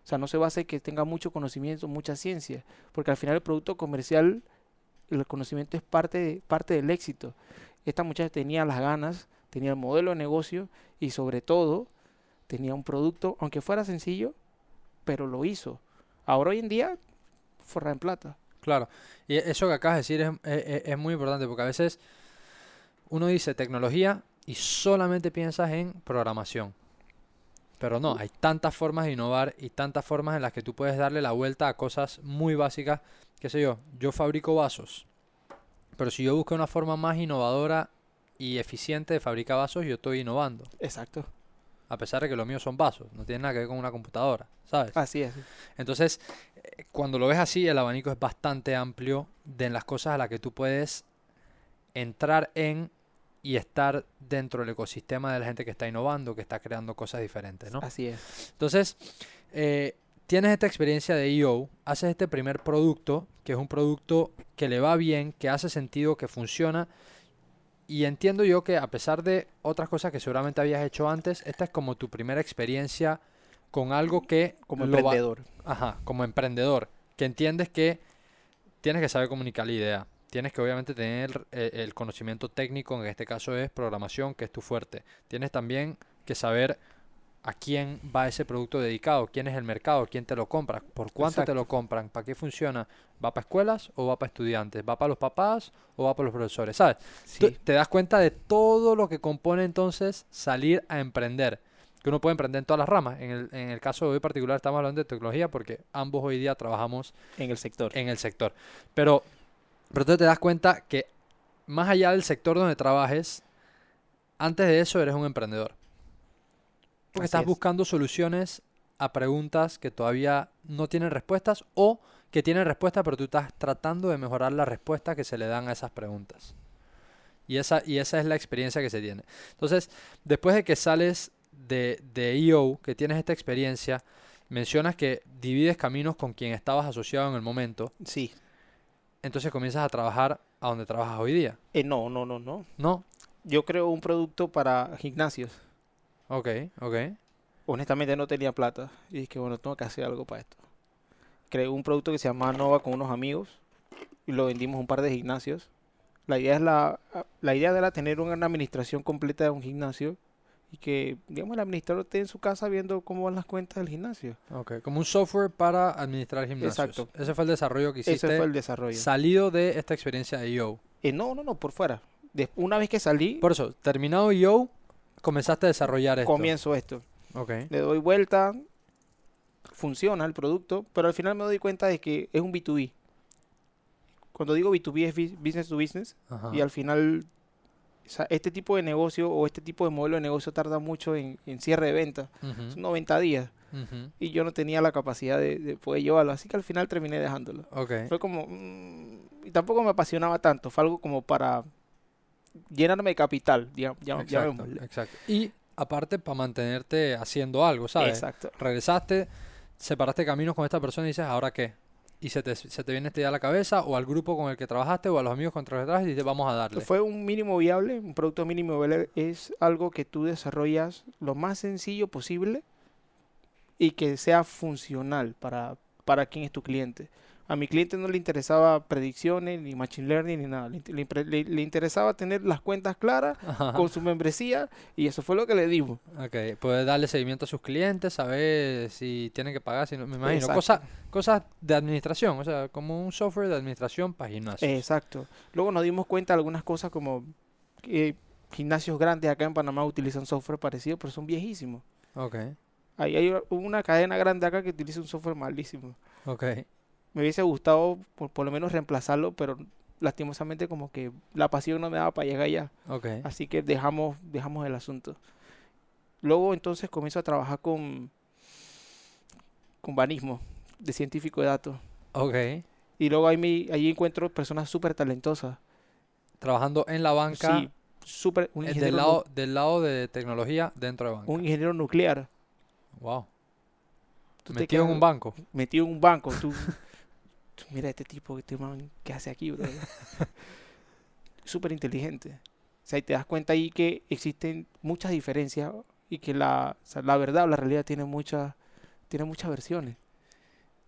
O sea, no se basa en que tenga mucho conocimiento, mucha ciencia. Porque al final el producto comercial, el conocimiento es parte, parte del éxito. Esta muchacha tenía las ganas, tenía el modelo de negocio y sobre todo tenía un producto, aunque fuera sencillo, pero lo hizo. Ahora hoy en día, forra en plata. Claro, y eso que acabas de decir es, es- es- es muy importante porque a veces uno dice tecnología y solamente piensas en programación. Pero no, hay tantas formas de innovar y tantas formas en las que tú puedes darle la vuelta a cosas muy básicas. Qué sé yo, yo fabrico vasos, pero si yo busco una forma más innovadora y eficiente de fabricar vasos, yo estoy innovando. Exacto. A pesar de que lo mío son vasos, no tiene nada que ver con una computadora, ¿sabes? Así es. Entonces, cuando lo ves así, el abanico es bastante amplio de las cosas a las que tú puedes entrar en y estar dentro del ecosistema de la gente que está innovando, que está creando cosas diferentes, ¿no? Así es. Entonces, eh, tienes esta experiencia de EO, haces este primer producto, que es un producto que le va bien, que hace sentido, que funciona. Y entiendo yo que a pesar de otras cosas que seguramente habías hecho antes, esta es como tu primera experiencia con algo que... Como va- emprendedor. Ajá, como emprendedor, que entiendes que tienes que saber comunicar la idea. Tienes que obviamente tener eh, el conocimiento técnico, en este caso es programación, que es tu fuerte. Tienes también que saber a quién va ese producto dedicado, quién es el mercado, quién te lo compra, por cuánto te lo compran, para qué funciona. ¿Va para escuelas o va para estudiantes? ¿Va para los papás o va para los profesores? ¿Sabes? Sí. te das cuenta de todo lo que compone entonces salir a emprender. Que uno puede emprender en todas las ramas. En el, en el caso de hoy particular estamos hablando de tecnología porque ambos hoy día trabajamos En el sector. en el sector. Pero, pero tú te das cuenta que más allá del sector donde trabajes, antes de eso eres un emprendedor. Porque Así estás es. buscando soluciones a preguntas que todavía no tienen respuestas o que tienen respuesta, pero tú estás tratando de mejorar la respuesta que se le dan a esas preguntas. Y esa, y esa es la experiencia que se tiene. Entonces, después de que sales de, de EO, que tienes esta experiencia, mencionas que divides caminos con quien estabas asociado en el momento, Sí. entonces comienzas a trabajar a donde trabajas hoy día. Eh, no, no, no, no. ¿No? Yo creo un producto para gimnasios. Ok, ok. Honestamente no tenía plata. Y dije, bueno, tengo que hacer algo para esto. Creé un producto que se llama Nova con unos amigos. Y lo vendimos a un par de gimnasios. La idea es la, la idea era tener una administración completa de un gimnasio. Y que, digamos, el administrador esté en su casa viendo cómo van las cuentas del gimnasio. Ok, como un software para administrar gimnasios. Exacto. Ese fue el desarrollo que Ese hiciste fue el desarrollo. salido de esta experiencia de EO. Eh, no, no, no, por fuera. Una vez que salí, Por eso, terminado EO, comenzaste a desarrollar esto. comienzo esto. Ok, Le doy vuelta, funciona el producto, pero al final me doy cuenta de que es un B2B. Cuando digo B2B es bus- business to business ajá. y al final o sea, este tipo de negocio o este tipo de modelo de negocio tarda mucho en, en cierre de venta, Ujú, son 90 días y yo no tenía la capacidad de, de poder llevarlo, así que al final terminé dejándolo. Fue como, mm, y tampoco me apasionaba tanto, fue algo como para llenarme de capital, digamos, exacto, exacto. Y aparte, para mantenerte haciendo algo, ¿sabes? Exacto. Regresaste, separaste caminos con esta persona y dices, ¿ahora qué? Y se te, se te viene esta idea a la cabeza, o al grupo con el que trabajaste, o a los amigos con los que trabajas, y dices, vamos a darle. Fue un mínimo viable, un producto mínimo viable es algo que tú desarrollas lo más sencillo posible y que sea funcional para, para quien es tu cliente. A mi cliente no le interesaba predicciones, ni machine learning, ni nada. Le, le interesaba tener las cuentas claras Ajá. con su membresía y eso fue lo que le dimos. Ok, puedes darle seguimiento a sus clientes, saber si tienen que pagar, si no, me imagino. Cosas, cosas de administración, o sea, como un software de administración para gimnasios. Exacto. Luego nos dimos cuenta de algunas cosas como que gimnasios grandes acá en Panamá utilizan software parecido, pero son viejísimos. Ok, Hay, hay una cadena grande acá que utiliza un software malísimo. ok. Me hubiese gustado por, por lo menos reemplazarlo, pero lastimosamente como que la pasión no me daba para llegar allá. Así que dejamos, dejamos el asunto. Luego entonces comienzo a trabajar con, con banismo, de científico de datos. ok. Y luego ahí, me- ahí encuentro personas súper talentosas. Trabajando en la banca, Sí, súper, un eh, ingeniero, del, lado, del lado de tecnología dentro de banca. un ingeniero nuclear. Wow. Tú Metido en un banco. Metido en un banco. Tú *laughs* mira este tipo, este man, ¿qué hace aquí, bro? *laughs* Súper inteligente. O sea, y te das cuenta ahí que existen muchas diferencias y que la, o sea, la verdad o la realidad tiene muchas, tiene muchas versiones.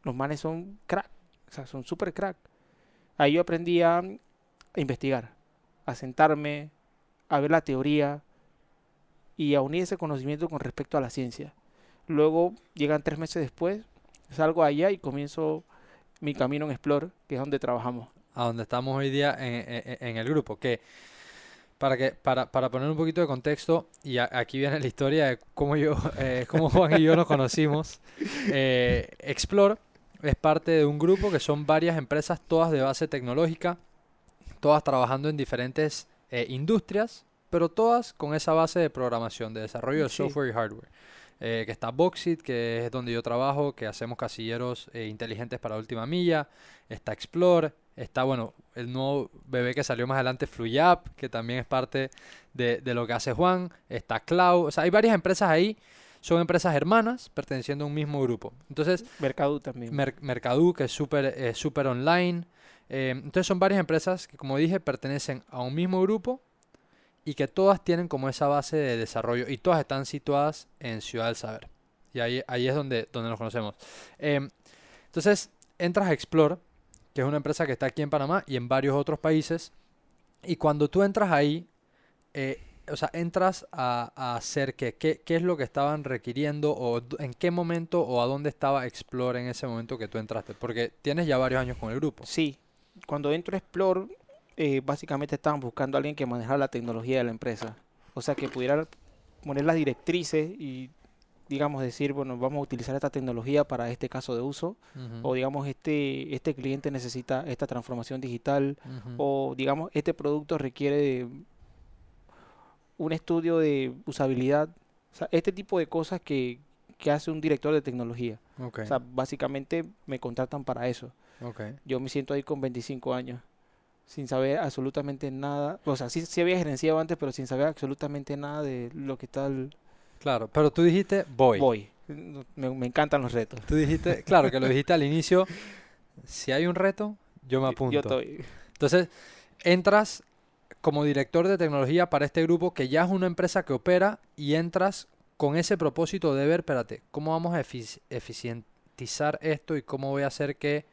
Los manes son crack, o sea, son súper crack. Ahí yo aprendí a, a investigar, a sentarme, a ver la teoría y a unir ese conocimiento con respecto a la ciencia. Luego llegan tres meses después, salgo allá y comienzo mi camino en Explore, que es donde trabajamos. a donde estamos hoy día en, en- en el grupo. Que para que para, para poner un poquito de contexto, y a- aquí viene la historia de cómo yo, *laughs* eh, cómo Juan y yo nos conocimos. *laughs* eh, Explore es parte de un grupo que son varias empresas, todas de base tecnológica, todas trabajando en diferentes eh, industrias, pero todas con esa base de programación, de desarrollo de Sí. software y hardware. Eh, que está Boxit, que es donde yo trabajo, que hacemos casilleros eh, inteligentes para última milla. Está Explore, está, bueno, el nuevo bebé que salió más adelante, FluYap, que también es parte de, de lo que hace Juan. Está Cloud, o sea, hay varias empresas ahí, son empresas hermanas perteneciendo a un mismo grupo. Entonces, Mercado también. Mer- Mercadú, que es súper eh, súper online. eh, entonces son varias empresas que, como dije, pertenecen a un mismo grupo y que todas tienen como esa base de desarrollo y todas están situadas en Ciudad del Saber. Y ahí, ahí es donde, donde nos conocemos. Em, entonces, entras a Explore, que es una empresa que está aquí en Panamá y en varios otros países. Y cuando tú entras ahí, eh, o sea, entras a, a hacer qué, qué, qué es lo que estaban requiriendo o en qué momento o a dónde estaba Explore en ese momento que tú entraste. Porque tienes ya varios años con el grupo. Sí, cuando entro a Explore, eh, básicamente estaban buscando a alguien que manejara la tecnología de la empresa. O sea, que pudiera poner las directrices y, digamos, decir, bueno, vamos a utilizar esta tecnología para este caso de uso. O, digamos, este, este cliente necesita esta transformación digital. O, digamos, este producto requiere de un estudio de usabilidad. O sea, este tipo de cosas que, que hace un director de tecnología. O sea, básicamente me contratan para eso. Yo me siento ahí con 25 años, sin saber absolutamente nada. O sea, sí, sí había gerenciado antes, pero sin saber absolutamente nada de lo que tal Claro, pero tú dijiste voy. voy. Me, me encantan los retos. Tú dijiste, *laughs* claro que lo dijiste al inicio, si hay un reto, yo me apunto. Yo estoy. Entonces, entras como director de tecnología para este grupo que ya es una empresa que opera y entras con ese propósito de ver, espérate, ¿cómo vamos a efici- eficientizar esto y cómo voy a hacer que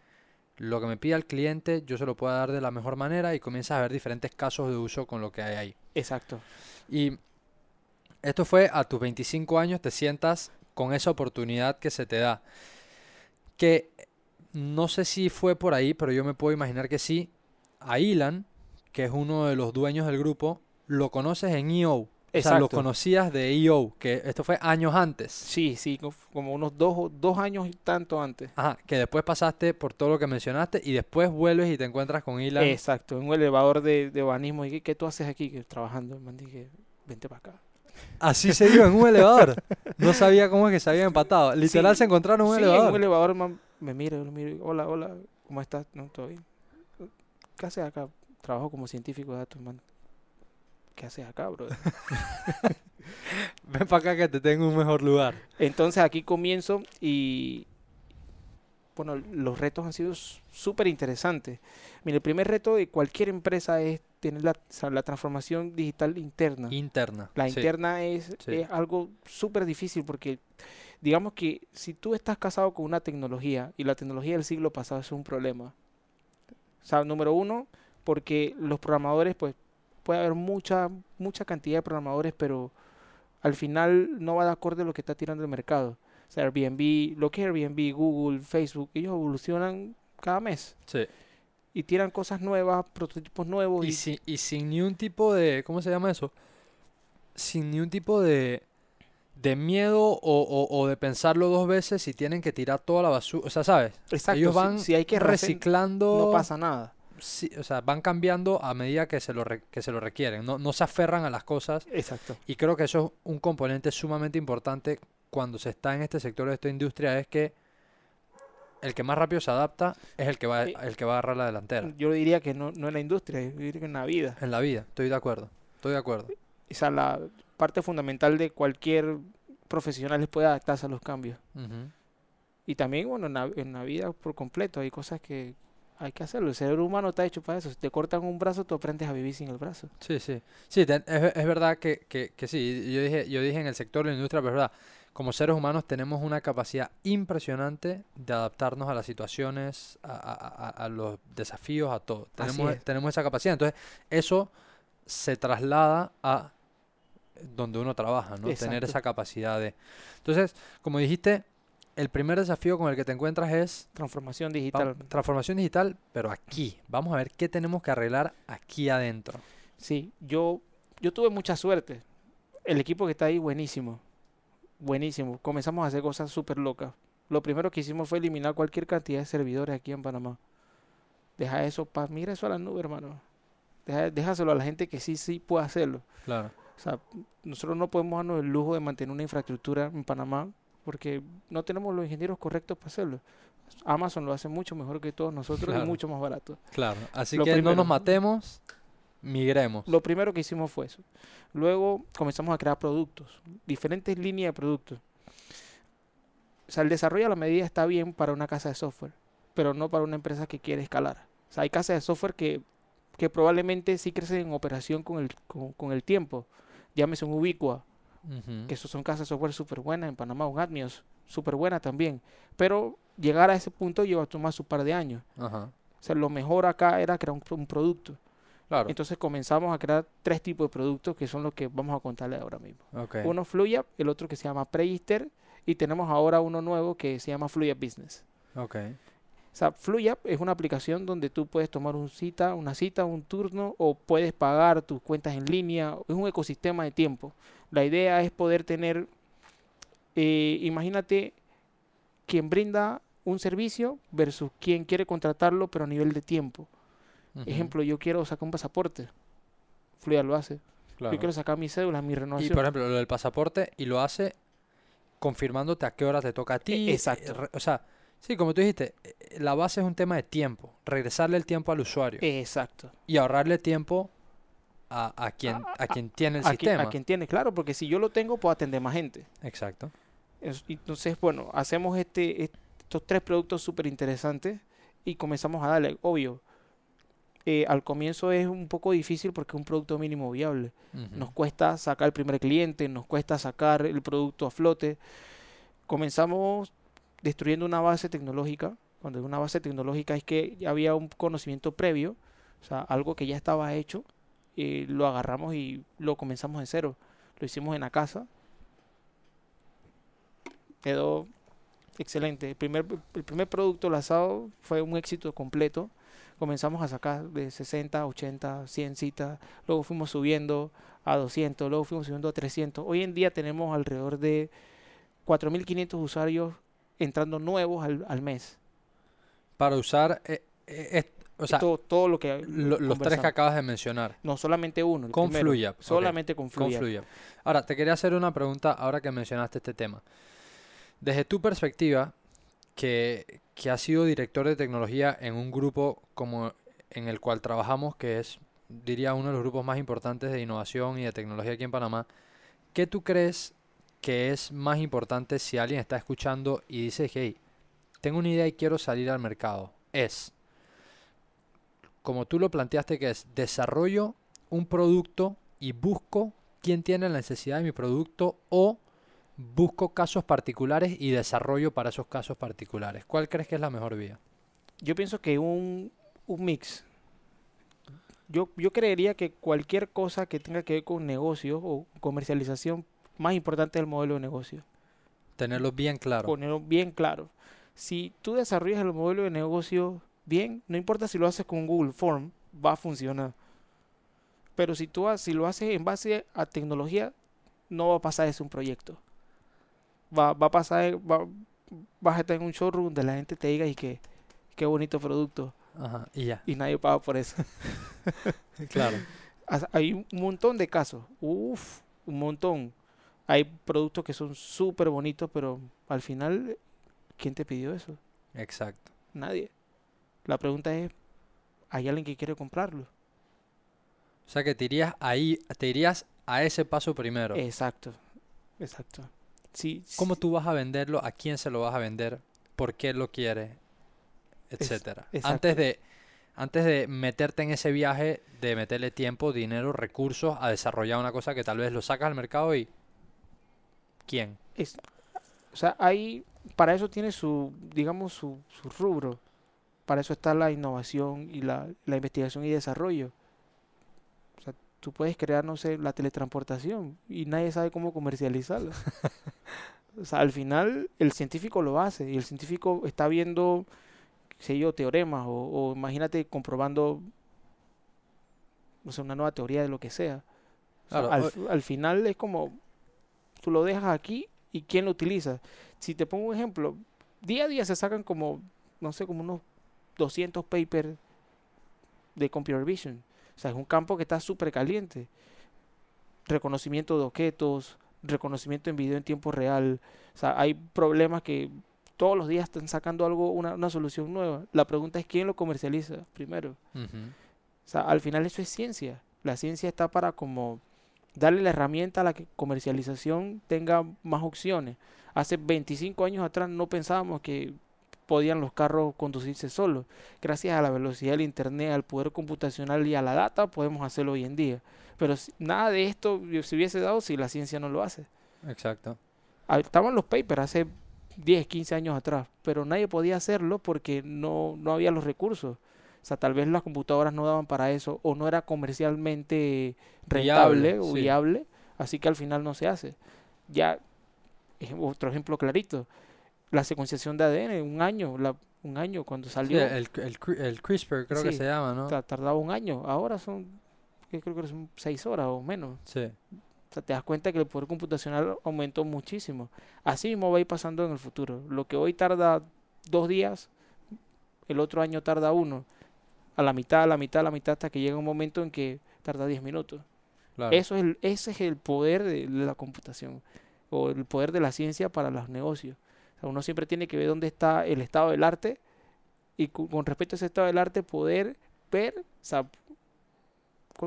lo que me pida el cliente yo se lo pueda dar de la mejor manera y comienzas a ver diferentes casos de uso con lo que hay ahí? Exacto. Y esto fue a tus 25 años, te sientas con esa oportunidad que se te da. Que no sé si fue por ahí, pero yo me puedo imaginar que sí. A Ilan, que es uno de los dueños del grupo, lo conoces en EO. O sea, lo conocías de EO, que esto fue años antes. Sí, sí, co- como unos dos, dos años y tanto antes. Ajá, que después pasaste por todo lo que mencionaste y después vuelves y te encuentras con Ilan. Exacto, en un elevador de, de urbanismo. Y ¿qué, qué tú haces aquí? Que trabajando. El man dije, vente para acá. Así se dio en un elevador. No *laughs* sabía cómo es que se habían empatado. Literal Sí, se encontraron en un Sí, en elevador. un elevador man, me mira, miro. y, Hola, hola, ¿cómo estás? No, todo bien. ¿Qué haces acá? Trabajo como científico de datos, man. ¿Qué haces acá, bro? *laughs* *laughs* Ven para acá que te tengo un mejor lugar. Entonces aquí comienzo y bueno, los retos han sido súper interesantes. Mira, el primer reto de cualquier empresa es tener la, o sea, la transformación digital interna. Interna. La sí. interna es, sí. es algo súper difícil porque digamos que si tú estás casado con una tecnología y la tecnología del siglo pasado es un problema. O sea, número uno, porque los programadores, pues puede haber mucha, mucha cantidad de programadores, pero al final no va de acuerdo a lo que está tirando el mercado. O sea, Airbnb, lo que es Airbnb, Google, Facebook, ellos evolucionan cada mes Sí. y tiran cosas nuevas, prototipos nuevos. Y, Y, sin, y sin ni un tipo de. ¿Cómo se llama eso? Sin ni un tipo de. De miedo o, o- o de pensarlo dos veces si tienen que tirar toda la basura. O sea, ¿sabes? exacto, Ellos si- van si, hay que reciclando. no pasa nada. Sí, o sea, van cambiando a medida que se lo, re- que se lo requieren. No, no se aferran a las cosas. Exacto. Y creo que eso es un componente sumamente importante cuando se está en este sector de esta industria. Es que el que más rápido se adapta es el que va, el que va a agarrar la delantera. Yo diría que no, no en la industria, yo diría que en la vida. En la vida, estoy de acuerdo. Estoy de acuerdo. Esa la parte fundamental de cualquier profesional es poder adaptarse a los cambios. Y también, bueno, en la, en la vida por completo hay cosas que hay que hacerlo. El cerebro humano está hecho para eso. Si te cortan un brazo, tú aprendes a vivir sin el brazo. Sí, sí. Sí, es, es verdad que, que, que sí. Yo dije, yo dije en el sector de la industria, pero es verdad. Como seres humanos tenemos una capacidad impresionante de adaptarnos a las situaciones, a, a- a- a los desafíos, a todo. Tenemos, es. tenemos esa capacidad. Entonces, eso se traslada a donde uno trabaja, ¿no? Tener esa capacidad de... Entonces, como dijiste, el primer desafío con el que te encuentras es Transformación digital. transformación digital, pero aquí. Vamos a ver qué tenemos que arreglar aquí adentro. Sí, yo, yo tuve mucha suerte. El equipo que está ahí, buenísimo. Buenísimo. Comenzamos a hacer cosas súper locas. Lo primero que hicimos fue eliminar cualquier cantidad de servidores aquí en Panamá. Deja eso, pa, mira eso a la nube, hermano. Deja, déjaselo a la gente que sí, sí puede hacerlo. Claro. O sea, nosotros no podemos darnos el lujo de mantener una infraestructura en Panamá porque no tenemos los ingenieros correctos para hacerlo. Amazon lo hace mucho mejor que todos nosotros Claro. y mucho más barato. Claro, así Lo que no nos matemos, migremos. Lo primero que hicimos fue eso. Luego comenzamos a crear productos, diferentes líneas de productos. o sea, el desarrollo a la medida está bien para una casa de software, pero no para una empresa que quiere escalar. O sea, hay casas de software que, que probablemente sí crecen en operación con el, con, con el tiempo. Llámese un Ubiqua, Ujú. que esos son casas de software súper buenas en Panamá, un Atmios, súper buena también. Pero llegar a ese punto lleva a tomar su par de años. O sea, lo mejor acá era crear un, pro- un producto. Claro. Entonces comenzamos a crear tres tipos de productos que son los que vamos a contarle ahora mismo. Uno Fluya, el otro que se llama Preister y tenemos ahora uno nuevo que se llama Fluya Business. Sea, Fluya es una aplicación donde tú puedes tomar un cita, una cita, un turno o puedes pagar tus cuentas en línea. Es un ecosistema de tiempo. La idea es poder tener, eh, imagínate, quien brinda un servicio versus quien quiere contratarlo, pero a nivel de tiempo. Ejemplo, yo quiero sacar un pasaporte. Fluya lo hace. Claro. Yo quiero sacar mi cédula, mi Y renovación. por ejemplo, lo del pasaporte y lo hace confirmándote a qué hora te toca a ti. eh, exacto. re- O sea, sí, como tú dijiste, eh, la base es un tema de tiempo. Regresarle el tiempo al usuario Exacto. y ahorrarle tiempo a, a quien, a quien tiene el quien, sistema. a quien tiene, claro, porque si yo lo tengo, puedo atender más gente. Exacto. Es- Entonces, bueno, hacemos este, estos tres productos súper interesantes y comenzamos a darle, obvio. eh, al comienzo es un poco difícil porque es un producto mínimo viable. Nos cuesta sacar el primer cliente, nos cuesta sacar el producto a flote. Comenzamos destruyendo una base tecnológica. Cuando digo una base tecnológica es que ya había un conocimiento previo, o sea, algo que ya estaba hecho, y lo agarramos y lo comenzamos de cero. Lo hicimos en la casa. Quedó excelente. El primer, el primer producto lanzado fue un éxito completo. Comenzamos a sacar de 60, 80, 100 citas. Luego fuimos subiendo a 200, luego fuimos subiendo a 300. Hoy en día tenemos alrededor de 4.500 usuarios entrando nuevos al, al mes. Para usar, eh, eh, o sea, todo, todo lo que lo- los tres que acabas de mencionar. No, solamente uno. el Con primero. Fluya, ok. Solamente con con Fluya. Fluya. Ahora, te quería hacer una pregunta ahora que mencionaste este tema. Desde tu perspectiva, que, que has sido director de tecnología en un grupo como en el cual trabajamos, que es, diría, uno de los grupos más importantes de innovación y de tecnología aquí en Panamá, ¿qué tú crees que es más importante si alguien está escuchando y dice, hey, tengo una idea y quiero salir al mercado? Es, como tú lo planteaste, que es desarrollo un producto y busco quién tiene la necesidad de mi producto o busco casos particulares y desarrollo para esos casos particulares. ¿Cuál crees que es la mejor vía? Yo pienso que un, un mix. Yo, yo creería que cualquier cosa que tenga que ver con negocio o comercialización, más importante es el modelo de negocio. Tenerlo bien claro. Ponerlo bien claro. Si tú desarrollas el modelo de negocio bien, no importa si lo haces con Google Form, va a funcionar. Pero si tú si lo haces en base a tecnología, no va a pasar eso un proyecto. Va, va a pasar, va, vas a estar en un showroom donde la gente te diga y que qué bonito producto Ajá, y ya. y nadie paga por eso. *laughs* Claro. *laughs* Hay un montón de casos, uff, un montón. Hay productos que son súper bonitos, pero al final, ¿quién te pidió eso? Exacto. Nadie. La pregunta es, ¿hay alguien que quiere comprarlo? O sea que te irías ahí, te irías a ese paso primero. Exacto, exacto. Sí, ¿Cómo sí, tú vas a venderlo? ¿A quién se lo vas a vender? ¿Por qué lo quieres? Es- Etcétera. Antes de, antes de meterte en ese viaje, de meterle tiempo, dinero, recursos a desarrollar una cosa que tal vez lo sacas al mercado y ¿quién? es- o sea, hay, para eso tiene su, digamos, su, su rubro. Para eso está la innovación y la, la investigación y desarrollo. O sea, tú puedes crear, no sé, la teletransportación y nadie sabe cómo comercializarla. *laughs* o sea, al final el científico lo hace y el científico está viendo, qué sé yo, teoremas o, o imagínate comprobando, no sé, una nueva teoría de lo que sea. O sea, Claro, al, al final es como, tú lo dejas aquí y quién lo utiliza. Si te pongo un ejemplo, día a día se sacan como, no sé, como unos 200 papers de computer vision. O sea, es un campo que está súper caliente. Reconocimiento de objetos, reconocimiento en video en tiempo real. O sea, hay problemas que todos los días están sacando algo, una, una solución nueva. La pregunta es quién lo comercializa primero. O sea, al final eso es ciencia. La ciencia está para como darle la herramienta a la que comercialización tenga más opciones. Hace 25 años atrás no pensábamos que podían los carros conducirse solos. Gracias a la velocidad del Internet, al poder computacional y a la data podemos hacerlo hoy en día. Pero nada de esto se hubiese dado si la ciencia no lo hace. Exacto. Ah, estaban los papers hace 10, 15 años atrás, pero nadie podía hacerlo porque no, no había los recursos. Sea, tal vez las computadoras no daban para eso o no era comercialmente rentable o viable, así que al final no se hace. Ya, otro ejemplo clarito, la secuenciación de ADN, un año, un año cuando salió. el, el, CRISPR creo que se llama, ¿no? Tardaba un año, ahora son, creo que son seis horas o menos. Sí. O sea, te das cuenta que el poder computacional aumentó muchísimo. Así mismo va a ir pasando en el futuro. Lo que hoy tarda dos días, el otro año tarda uno. A la mitad, a la mitad, a la mitad, hasta que llega un momento en que tarda diez minutos. Eso es el, ese es el poder de la computación o el poder de la ciencia para los negocios uno siempre tiene que ver dónde está el estado del arte y con, respecto a ese estado del arte poder ver, o sea,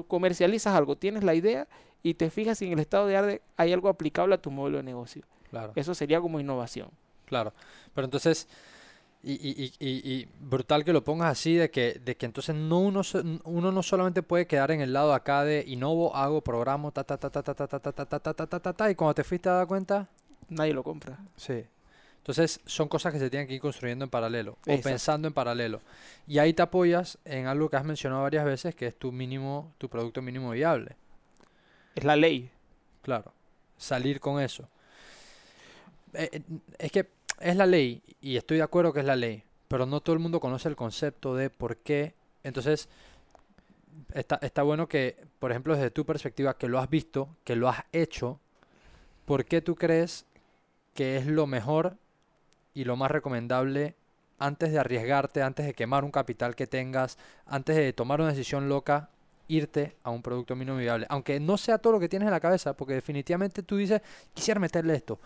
comercializas algo, tienes la idea y te fijas si en el estado de arte hay algo aplicable a tu modelo de negocio. Claro. Eso sería como innovación. Claro, pero entonces, y, y, y, y, brutal que lo pongas así, de que, de que entonces no uno, uno no solamente puede quedar en el lado acá de innovo, hago, programo, ta ta ta ta ta ta ta ta ta ta ta ta ta ta y cuando te fuiste a dar cuenta, nadie lo compra. Sí, entonces son cosas que se tienen que ir construyendo en paralelo o pensando en paralelo. Y ahí te apoyas en algo que has mencionado varias veces, que es tu mínimo, tu producto mínimo viable. Es la ley. Claro, salir con eso. Eh, eh, es que es la ley y estoy de acuerdo que es la ley, pero no todo el mundo conoce el concepto de por qué. Entonces, está, está bueno que, por ejemplo, desde tu perspectiva, que lo has visto, que lo has hecho, ¿por qué tú crees que es lo mejor y lo más recomendable antes de arriesgarte, antes de quemar un capital que tengas, antes de tomar una decisión loca, irte a un producto mínimo viable. Aunque no sea todo lo que tienes en la cabeza, porque definitivamente tú dices, quisiera meterle esto,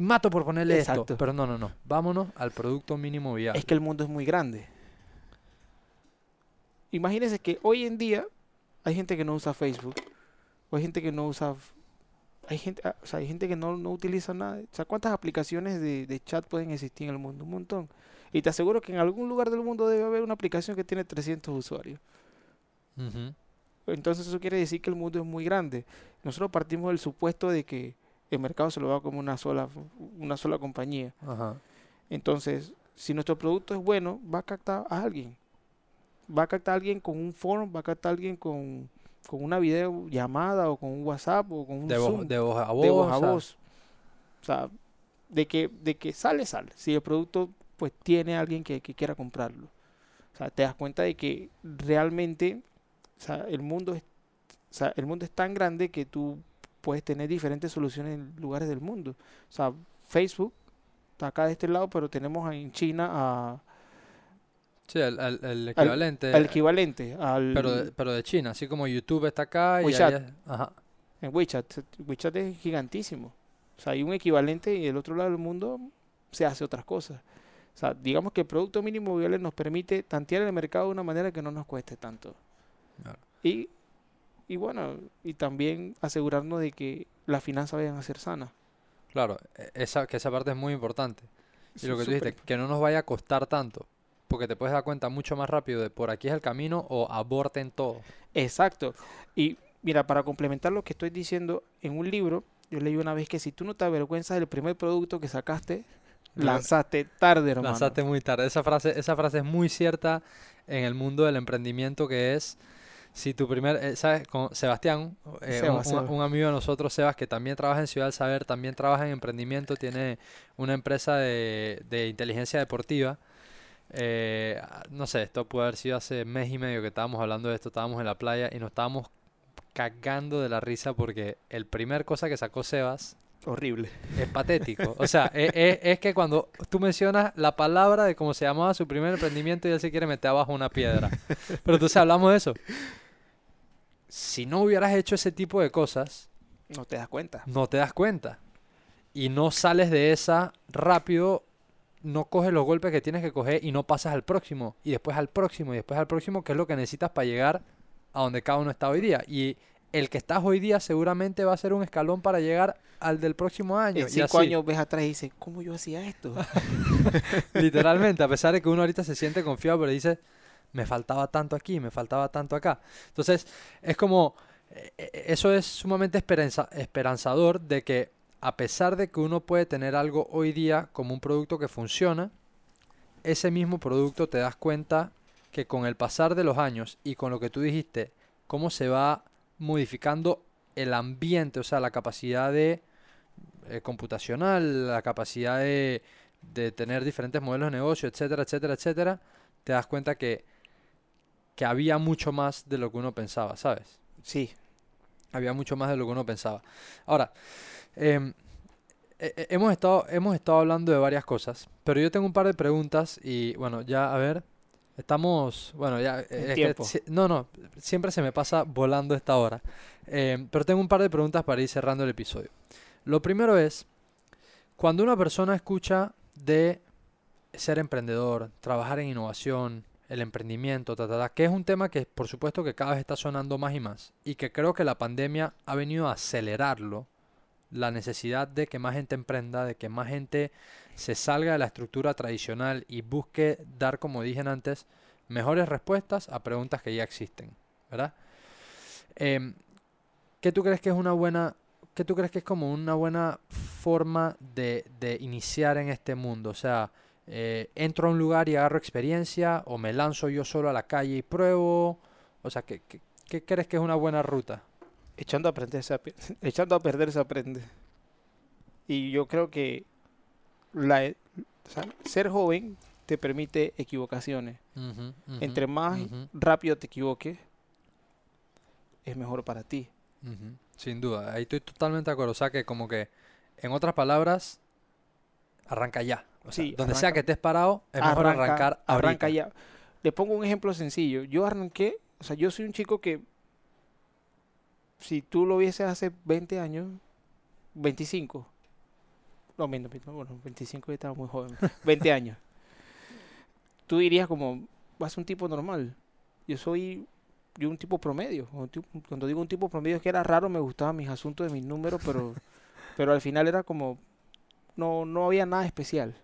mato por ponerle esto. Pero no, no, no. Vámonos al producto mínimo viable. Es que el mundo es muy grande. Imagínense que hoy en día hay gente que no usa Facebook, o hay gente que no usa hay gente, ah, o sea, hay gente que no, no, utiliza nada. O sea, ¿cuántas aplicaciones de, de, chat pueden existir en el mundo? Un montón. Y te aseguro que en algún lugar del mundo debe haber una aplicación que tiene 300 usuarios. Entonces eso quiere decir que el mundo es muy grande. Nosotros partimos del supuesto de que el mercado se lo va como una sola, una sola compañía. Entonces, si nuestro producto es bueno, va a captar a alguien. Va a captar a alguien con un forum, va a captar a alguien con con una videollamada o con un WhatsApp o con un de Zoom. de voz a voz. De voz a voz. O sea, de que, de que sale, sale. Si el producto pues tiene alguien que, quiera comprarlo. O sea, te das cuenta de que realmente o sea, el mundo es, o sea, el mundo es tan grande que tú puedes tener diferentes soluciones en lugares del mundo. O sea, Facebook está acá de este lado, pero tenemos en China a Sí, el, equivalente. el equivalente. Al, pero, de, pero de China, así como YouTube está acá WeChat. En WeChat. WeChat es gigantísimo. O sea, hay un equivalente y el otro lado del mundo se hace otras cosas. O sea, digamos que el producto mínimo viable nos permite tantear el mercado de una manera que no nos cueste tanto. Y, y bueno, y también asegurarnos de que las finanzas vayan a ser sanas. Claro, e, esa, que esa parte es muy importante. Y lo que tú dijiste, que no nos vaya a costar tanto porque te puedes dar cuenta mucho más rápido de por aquí es el camino o aborten todo. Exacto. Y mira, para complementar lo que estoy diciendo, en un libro, yo leí una vez que si tú no te avergüenzas del primer producto que sacaste, lanzaste tarde, hermano. Lanzaste muy tarde. Esa frase, esa frase es muy cierta en el mundo del emprendimiento que es si tu primer, eh, ¿sabes? Con Sebastián, eh, un, amigo de nosotros, Sebas, que también trabaja en Ciudad del Saber, también trabaja en emprendimiento, tiene una empresa de, de inteligencia deportiva eh, no sé, esto puede haber sido hace mes y medio que estábamos hablando de esto, estábamos en la playa y nos estábamos cagando de la risa porque el primer cosa que sacó Sebas horrible. Es patético. O sea, e, e, es, que cuando tú mencionas la palabra de cómo se llamaba su primer emprendimiento y él se quiere meter abajo una piedra. Pero entonces hablamos de eso. Si no hubieras hecho ese tipo de cosas... No te das cuenta. No te das cuenta. Y no sales de esa rápido no coges los golpes que tienes que coger y no pasas al próximo, y después al próximo, y después al próximo, que es lo que necesitas para llegar a donde cada uno está hoy día. Y el que estás hoy día seguramente va a ser un escalón para llegar al del próximo año. En y cinco años ves atrás y dices, ¿cómo yo hacía esto? *laughs* Literalmente, a pesar de que uno ahorita se siente confiado, pero dice, me faltaba tanto aquí, me faltaba tanto acá. Entonces, es como, eh, eh, eso es sumamente esperanza- esperanzador de que a pesar de que uno puede tener algo hoy día como un producto que funciona, ese mismo producto te das cuenta que con el pasar de los años y con lo que tú dijiste, cómo se va modificando el ambiente, o sea, la capacidad de eh, computacional, la capacidad de, de tener diferentes modelos de negocio, etcétera, etcétera, etcétera, te das cuenta que, que había mucho más de lo que uno pensaba, ¿sabes? Sí, Había mucho más de lo que uno pensaba. Ahora, em, he- he- hemos estado, hemos estado hablando de varias cosas, pero yo tengo un par de preguntas y bueno, ya a ver, estamos, bueno, ya, es que tiempo. si- no, no, siempre se me pasa volando esta hora, Em, pero tengo un par de preguntas para ir cerrando el episodio. Lo primero es, cuando una persona escucha de ser emprendedor, trabajar en innovación, el emprendimiento, ta, ta, ta, que es un tema que por supuesto que cada vez está sonando más y más y que creo que la pandemia ha venido a acelerarlo, la necesidad de que más gente emprenda, de que más gente se salga de la estructura tradicional y busque dar, como dije antes, mejores respuestas a preguntas que ya existen, ¿verdad? Em, ¿qué tú crees que es una buena, qué tú crees que es como una buena forma de, de iniciar en este mundo? O sea, eh, entro a un lugar y agarro experiencia o me lanzo yo solo a la calle y pruebo. O sea, ¿qué, qué, qué crees que es una buena ruta? echando a, aprender se *laughs* echando a perder se aprende. Y yo creo que la, e- o sea, ser joven te permite equivocaciones. Entre más rápido te equivoques, es mejor para ti. Sin duda, ahí estoy totalmente de acuerdo. O sea, que como que, en otras palabras, arranca ya. O sea, Sí, donde sea arranca- que estés parado, es mejor Arranca- arrancar arranca ahorita. ya. Le pongo un ejemplo sencillo. Yo arranqué, o sea, yo soy un chico que si tú lo vieses hace 20 años, 25, no, menos, bueno, 25 yo estaba muy joven, *laughs* 20 años, tú dirías como, vas un tipo normal. Yo soy yo un tipo promedio. Cuando digo un tipo promedio es que era raro, me gustaban mis asuntos de mis números, pero, *laughs* pero al final era como, no, no había nada especial.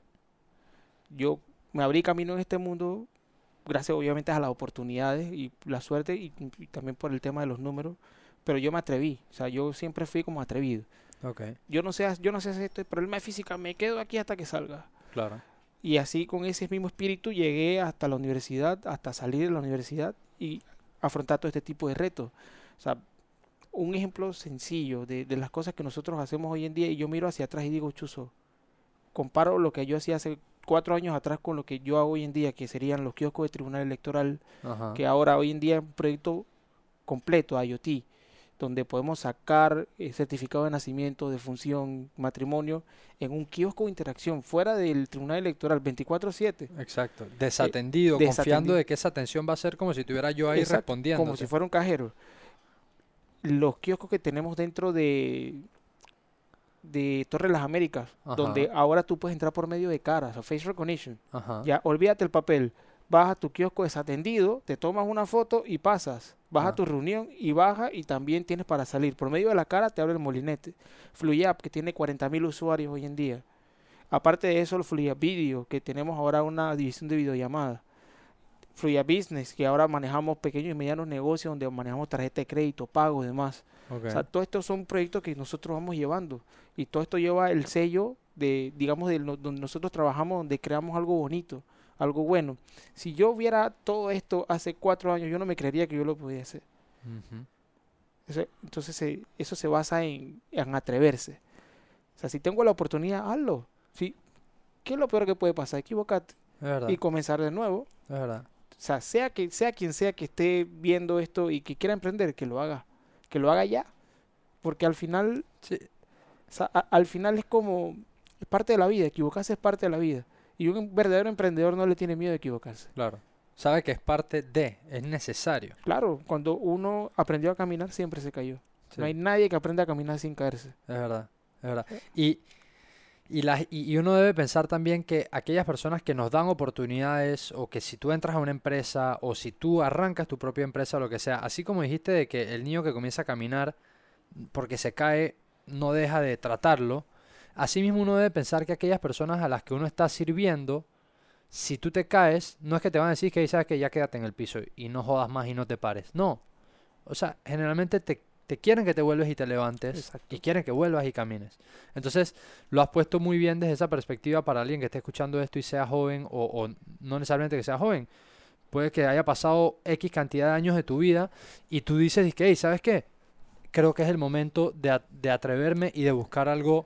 Yo me abrí camino en este mundo gracias obviamente a las oportunidades y la suerte y, y también por el tema de los números, pero yo me atreví, o sea, yo siempre fui como atrevido. Ok, Yo no sé, yo no sé hacer este problema de física, me quedo aquí hasta que salga. claro. Y así con ese mismo espíritu llegué hasta la universidad, hasta salir de la universidad y afrontar todo este tipo de retos. O sea, un ejemplo sencillo de, de las cosas que nosotros hacemos hoy en día y yo miro hacia atrás y digo, chuzo, comparo lo que yo hacía hace cuatro años atrás con lo que yo hago hoy en día, que serían los kioscos de tribunal electoral, Ajá. que ahora hoy en día es un proyecto completo, IoT, donde podemos sacar eh, certificado de nacimiento, de función, matrimonio, en un kiosco de interacción fuera del tribunal electoral 24/7. Exacto. Desatendido, confiando de que esa atención va a ser como si estuviera yo ahí respondiendo. Como si fuera un cajero. Los kioscos que tenemos dentro de, de Torre de las Américas, Ajá. donde ahora tú puedes entrar por medio de caras, o face recognition. Ajá. Ya, olvídate el papel. Vas a tu kiosco desatendido, te tomas una foto y pasas. Vas Ah. a tu reunión y baja y también tienes para salir. Por medio de la cara te abre el molinete. FluidApp, que tiene 40.000 usuarios hoy en día. Aparte de eso, el Video, que tenemos ahora una división de videollamadas. FluidApp Business, que ahora manejamos pequeños y medianos negocios donde manejamos tarjeta de crédito, pago y demás. O sea, todos estos son proyectos que nosotros vamos llevando. Y todo esto lleva el sello de, digamos, de donde nosotros trabajamos, donde creamos algo bonito, algo bueno. Si yo viera todo esto hace cuatro años, yo no me creería que yo lo podía hacer. Eso- Entonces, eh, eso se basa en, en atreverse. O sea, si tengo la oportunidad, hazlo. ¿sí? ¿Qué es lo peor que puede pasar? Equivocarte y comenzar de nuevo. Es verdad. O sea, sea, que, sea quien sea que esté viendo esto y que quiera emprender, que lo haga. Que lo haga ya. Porque al final Sí. O sea, a- al final es como, es parte de la vida, equivocarse es parte de la vida. Y un verdadero emprendedor no le tiene miedo de equivocarse. Claro. Sabe que es parte de, es necesario. Claro, cuando uno aprendió a caminar siempre se cayó. Sí. No hay nadie que aprenda a caminar sin caerse. Es verdad, es verdad. Y, Y, y uno debe pensar también que aquellas personas que nos dan oportunidades o que si tú entras a una empresa o si tú arrancas tu propia empresa o lo que sea, así como dijiste de que el niño que comienza a caminar porque se cae no deja de tratarlo, asimismo uno debe pensar que aquellas personas a las que uno está sirviendo, si tú te caes, no es que te van a decir que sabes que ya quédate en el piso y no jodas más y no te pares. No. O sea, generalmente te, te quieren que te vuelves y te levantes Exacto. y quieren que vuelvas y camines. Entonces, lo has puesto muy bien desde esa perspectiva para alguien que esté escuchando esto y sea joven o, o no necesariamente que sea joven. Puede que haya pasado X cantidad de años de tu vida y tú dices que, hey, ¿sabes qué? Creo que es el momento de, atreverme y de buscar algo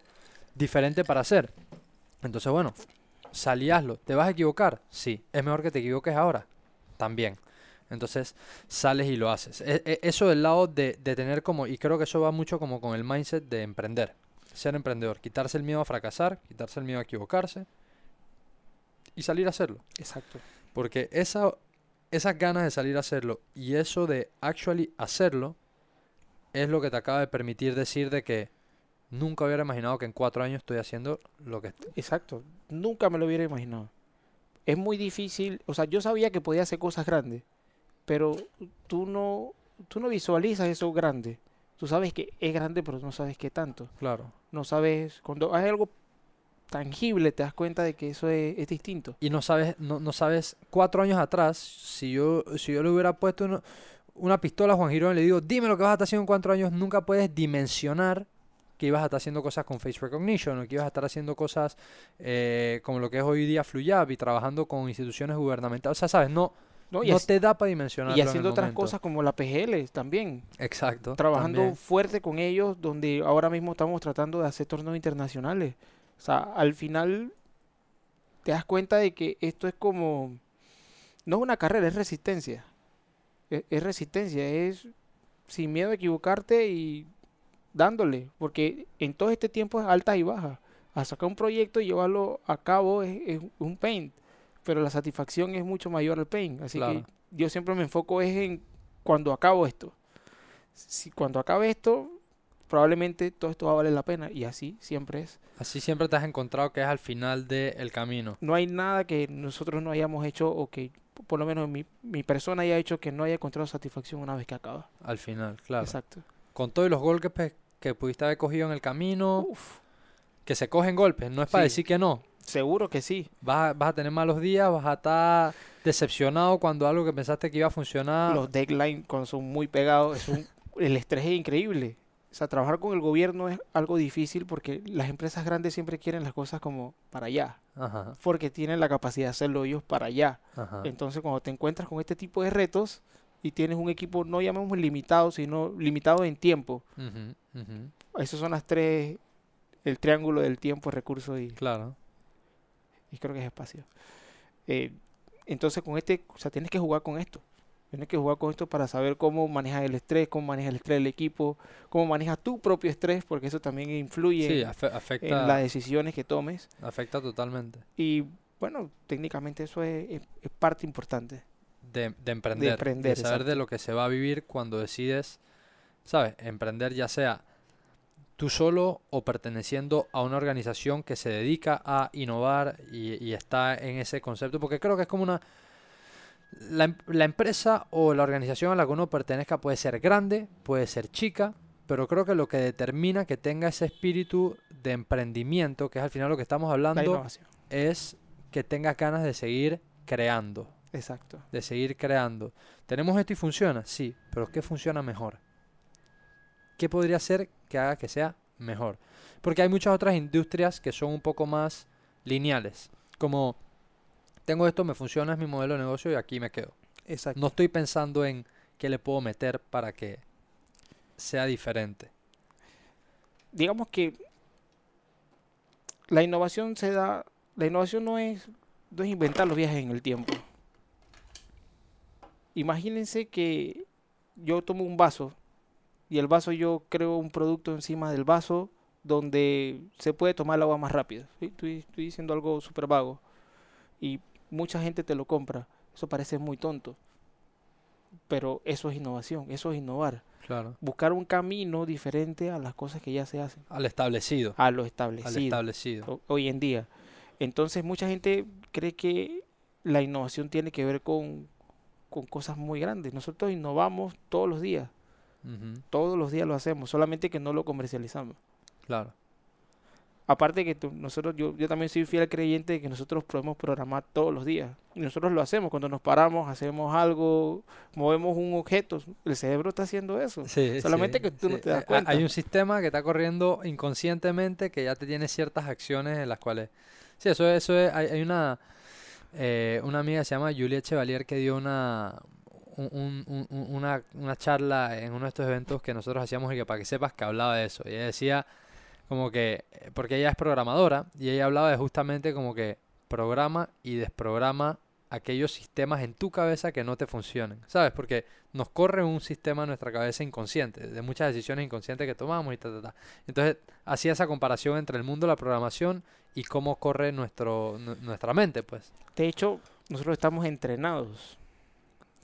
diferente para hacer. Entonces, bueno, sal y hazlo. ¿Te vas a equivocar? Sí. ¿Es mejor que te equivoques ahora? También. Entonces sales y lo haces. E- e- Eso del lado de, de tener como, y creo que eso va mucho como con el mindset de emprender. Ser emprendedor, quitarse el miedo a fracasar, quitarse el miedo a equivocarse y salir a hacerlo. Exacto. Porque esa, esas ganas de salir a hacerlo y eso de actually hacerlo es lo que te acaba de permitir decir de que nunca hubiera imaginado que en cuatro años estoy haciendo lo que estoy. Exacto. Nunca me lo hubiera imaginado. Es muy difícil, o sea, yo sabía que podía hacer cosas grandes, pero tú no, tú no visualizas eso grande. Tú sabes que es grande, pero no sabes qué tanto. Claro. No sabes, cuando hay algo tangible, te das cuenta de que eso es, es distinto. y no sabes, no, no sabes, cuatro años atrás, si yo, si yo le hubiera puesto una, una pistola a Juan Girón y le digo, dime lo que vas a estar haciendo en cuatro años, nunca puedes dimensionar que ibas a estar haciendo cosas con face recognition o que ibas a estar haciendo cosas eh, como lo que es hoy día Fluyab y trabajando con instituciones gubernamentales. O sea, sabes, no, ¿no? Y, no te da para dimensionarlo y haciendo otras cosas como la PGL también. Exacto. trabajando también. fuerte con ellos, donde ahora mismo estamos tratando de hacer torneos internacionales. O sea, al final te das cuenta de que esto es como, no es una carrera, es resistencia. E- Es, resistencia, es sin miedo a equivocarte y dándole, porque en todo este tiempo es alta y baja. A sacar un proyecto y llevarlo a cabo es, es un pain, pero la satisfacción es mucho mayor al pain. Así Claro. que yo siempre me enfoco es en cuando acabo esto si cuando acabe esto, probablemente todo esto va a valer la pena. Y así siempre es. Así siempre te has encontrado que es al final del camino. No hay nada que nosotros no hayamos hecho o que por lo menos mi, mi persona haya hecho que no haya encontrado satisfacción una vez que acaba. Al final, claro. Exacto. Con todos los golpes pe- que pudiste haber cogido en el camino, Uf, que se cogen golpes, no es para Sí. decir que no. Seguro que sí. Vas a, vas a tener malos días, vas a estar decepcionado cuando algo que pensaste que iba a funcionar. Los deadlines cuando son muy pegados, es un- el estrés es increíble. O sea, trabajar con el gobierno es algo difícil porque las empresas grandes siempre quieren las cosas como para allá, Ajá, porque tienen la capacidad de hacerlo ellos para allá. ajá. Entonces, cuando te encuentras con este tipo de retos y tienes un equipo, no llamemos limitado, sino limitado en tiempo. Esas son las tres, el triángulo del tiempo, recursos y, Claro. Y creo que es espacio. Eh, entonces, con este, o sea, tienes que jugar con esto. Tienes que jugar con esto para saber cómo manejas el estrés, cómo manejas el estrés del equipo, cómo manejas tu propio estrés, porque eso también influye Sí, en, afe- en afecta, las decisiones que tomes. afecta totalmente. Y bueno, técnicamente eso es, es- es parte importante. De, de emprender. emprender, de saber de exacto. lo que se va a vivir cuando decides, ¿sabes? Emprender ya sea tú solo o perteneciendo a una organización que se dedica a innovar y, y está en ese concepto. Porque creo que es como una... La, em- la empresa o la organización a la que uno pertenezca puede ser grande, puede ser chica, pero creo que lo que determina que tenga ese espíritu de emprendimiento, que es al final lo que estamos La hablando, es que tengas ganas de seguir creando Exacto. de seguir creando. Tenemos esto y funciona, sí, pero ¿qué funciona mejor? ¿Qué podría ser que haga que sea mejor? Porque hay muchas otras industrias que son un poco más lineales, como tengo esto, me funciona, es mi modelo de negocio y aquí me quedo. Exacto. No estoy pensando en qué le puedo meter para que sea diferente. digamos que la innovación se da, la innovación no es, no es inventar los viajes en el tiempo. Imagínense que yo tomo un vaso y el vaso yo creo un producto encima del vaso donde se puede tomar el agua más rápido. ¿sí? Estoy, estoy diciendo algo súper vago y mucha gente te lo compra. Eso parece muy tonto, pero eso es innovación, eso es innovar. Claro. buscar un camino diferente a las cosas que ya se hacen, Al establecido. a lo Al establecido establecido. ho- hoy en día. Entonces mucha gente cree que la innovación tiene que ver con, con cosas muy grandes. Nosotros innovamos todos los días, Ujú, todos los días lo hacemos, solamente que no lo comercializamos. Claro. Aparte que tú- nosotros, yo, yo también soy fiel creyente de que nosotros podemos programar todos los días. Y nosotros lo hacemos. Cuando nos paramos, hacemos algo, movemos un objeto. El cerebro está haciendo eso. Sí, Solamente sí, que tú no sí. te das Eh, cuenta. Hay un sistema que está corriendo inconscientemente que ya te tiene ciertas acciones en las cuales... Sí, eso, es- eso es... Hay, hay una, eh, una amiga que se llama Julia Chevalier que dio una, un- un- un- un- una, una charla en uno de estos eventos que nosotros hacíamos y que para que sepas que hablaba de eso. Y ella decía como que... eh, Porque ella es programadora y ella hablaba de justamente como que programa y desprograma aquellos sistemas en tu cabeza que no te funcionen, ¿sabes? Porque nos corre un sistema en nuestra cabeza inconsciente, de muchas decisiones inconscientes que tomamos y ta, ta, ta. Entonces, hacía esa comparación entre el mundo de la programación y cómo corre nuestro, nu- nuestra mente, pues. De hecho, nosotros estamos entrenados.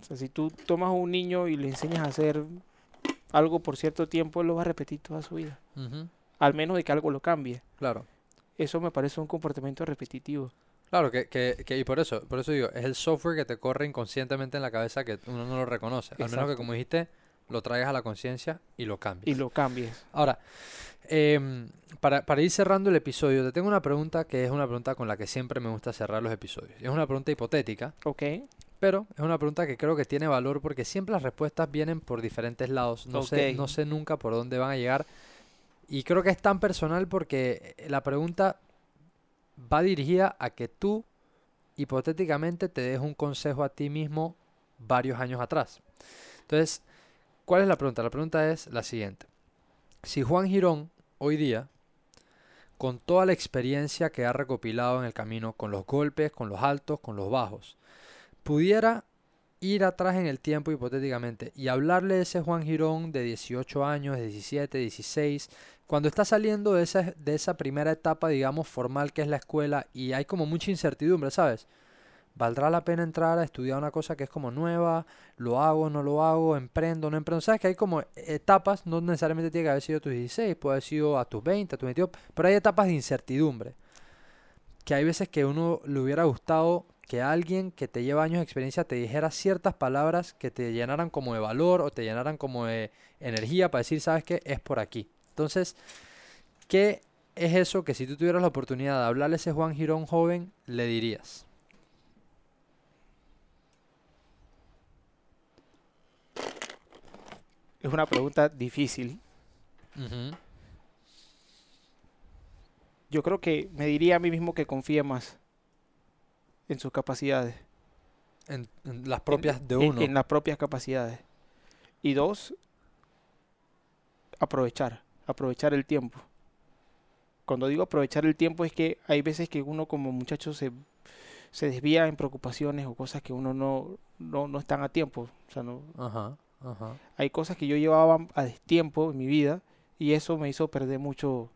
O sea, si tú tomas a un niño y le enseñas a hacer algo por cierto tiempo, él lo va a repetir toda su vida. Al menos de que algo lo cambie. Claro. Eso me parece un comportamiento repetitivo. Claro, que, que, que- y por eso, por eso digo, es el software que te corre inconscientemente en la cabeza que uno no lo reconoce. Al menos que, como dijiste, lo traigas a la conciencia y lo cambies. Y lo cambies. Ahora, em, para, para ir cerrando el episodio, te tengo una pregunta que es una pregunta con la que siempre me gusta cerrar los episodios. Es una pregunta hipotética, ¿Ok? Pero es una pregunta que creo que tiene valor porque siempre las respuestas vienen por diferentes lados. No sé, no sé nunca por dónde van a llegar. Y creo que es tan personal porque eh, la pregunta va dirigida a que tú hipotéticamente te des un consejo a ti mismo varios años atrás. Entonces, ¿cuál es la pregunta? La pregunta es la siguiente. Si Juan Girón hoy día, con toda la experiencia que ha recopilado en el camino, con los golpes, con los altos, con los bajos, pudiera ir atrás en el tiempo hipotéticamente y hablarle de ese Juan Girón de 18 años, 17, 16, cuando está saliendo de esa, de esa primera etapa, digamos, formal que es la escuela y hay como mucha incertidumbre, ¿sabes? ¿Valdrá la pena entrar a estudiar una cosa que es como nueva? ¿Lo hago, no lo hago? ¿Emprendo, no emprendo? ¿Sabes que hay como etapas? No necesariamente tiene que haber sido a tus 16, puede haber sido a tus 20, a tus 22, pero hay etapas de incertidumbre. Que hay veces que uno le hubiera gustado que alguien que te lleva años de experiencia te dijera ciertas palabras que te llenaran como de valor o te llenaran como de energía para decir, ¿sabes qué? Es por aquí. Entonces, ¿qué es eso que si tú tuvieras la oportunidad de hablarle a ese Juan Girón joven, le dirías? Es una pregunta difícil. Yo creo que me diría a mí mismo que confíe más en sus capacidades. En, en las en- propias de uno. En, las propias capacidades. Y dos, aprovechar, aprovechar el tiempo. Cuando digo aprovechar el tiempo es que hay veces que uno como muchacho se, se desvía en preocupaciones o cosas que uno no, no, no están a tiempo. O sea, no, Ajá, ajá. hay cosas que yo llevaba a destiempo en mi vida y eso me hizo perder mucho,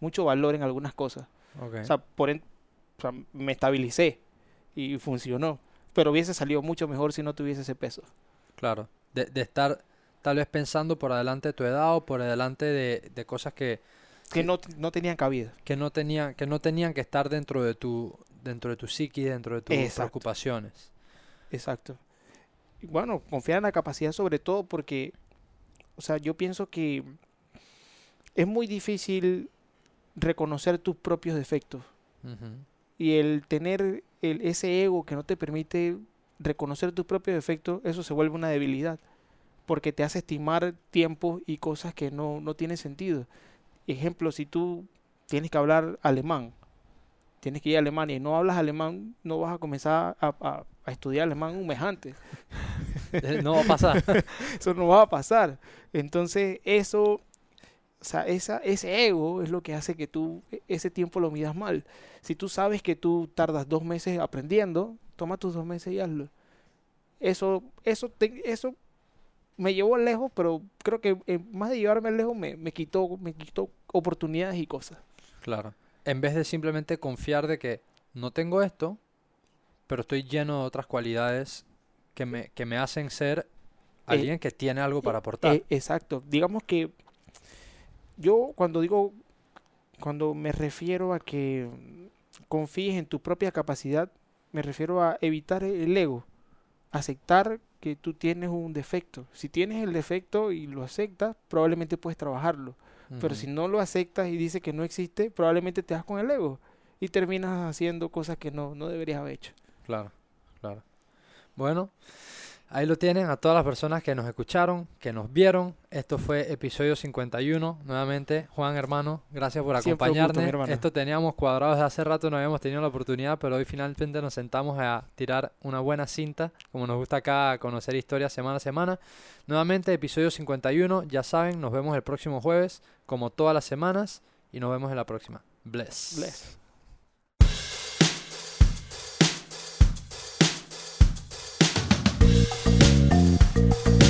mucho valor en algunas cosas. ok. O sea, por en- o sea, me estabilicé y funcionó. Pero hubiese salido mucho mejor si no tuviese ese peso. Claro, de, de estar tal vez pensando por adelante de tu edad o por adelante de, de cosas que, Que no, no tenían cabida. que no tenían, que no tenían que estar dentro de tu, dentro de tu psiqui, dentro de tus Exacto. preocupaciones. Exacto. Y bueno, confiar en la capacidad sobre todo porque, o sea, yo pienso que es muy difícil reconocer tus propios defectos. Y el tener el, ese ego que no te permite reconocer tus propios defectos, eso se vuelve una debilidad. Porque te hace estimar tiempos y cosas que no, no tienen sentido. Ejemplo, si tú tienes que hablar alemán, tienes que ir a Alemania y no hablas alemán, no vas a comenzar a, a- a estudiar alemán un mes antes. *laughs* Eh, No va a pasar. *laughs* Eso no va a pasar. Entonces, eso, o sea, esa, ese ego es lo que hace que tú e- ese tiempo lo midas mal. Si tú sabes que tú tardas dos meses aprendiendo, toma tus dos meses y hazlo. Eso, eso, te- eso me llevó lejos, pero creo que eh, más de llevarme lejos me, me quitó, me quitó oportunidades y cosas. Claro. En vez de simplemente confiar de que no tengo esto, pero estoy lleno de otras cualidades que me, que me hacen ser alguien que tiene algo para aportar. Eh, exacto. Digamos que yo cuando digo, cuando me refiero a que confíes en tu propia capacidad, me refiero a evitar el ego, aceptar que tú tienes un defecto. Si tienes el defecto y lo aceptas, probablemente puedes trabajarlo. Pero si no lo aceptas y dices que no existe, probablemente te das con el ego y terminas haciendo cosas que no, no deberías haber hecho. Claro, claro. Bueno, ahí lo tienen a todas las personas que nos escucharon, que nos vieron. Esto fue episodio 51. Nuevamente, Juan, hermano, gracias por acompañarnos. Esto teníamos cuadrados de hace rato, no habíamos tenido la oportunidad, pero hoy finalmente nos sentamos a tirar una buena cinta, como nos gusta acá conocer historias semana a semana. Nuevamente, episodio 51. Ya saben, nos vemos el próximo jueves, como todas las semanas, y nos vemos en la próxima. Bless. Bless. Bye.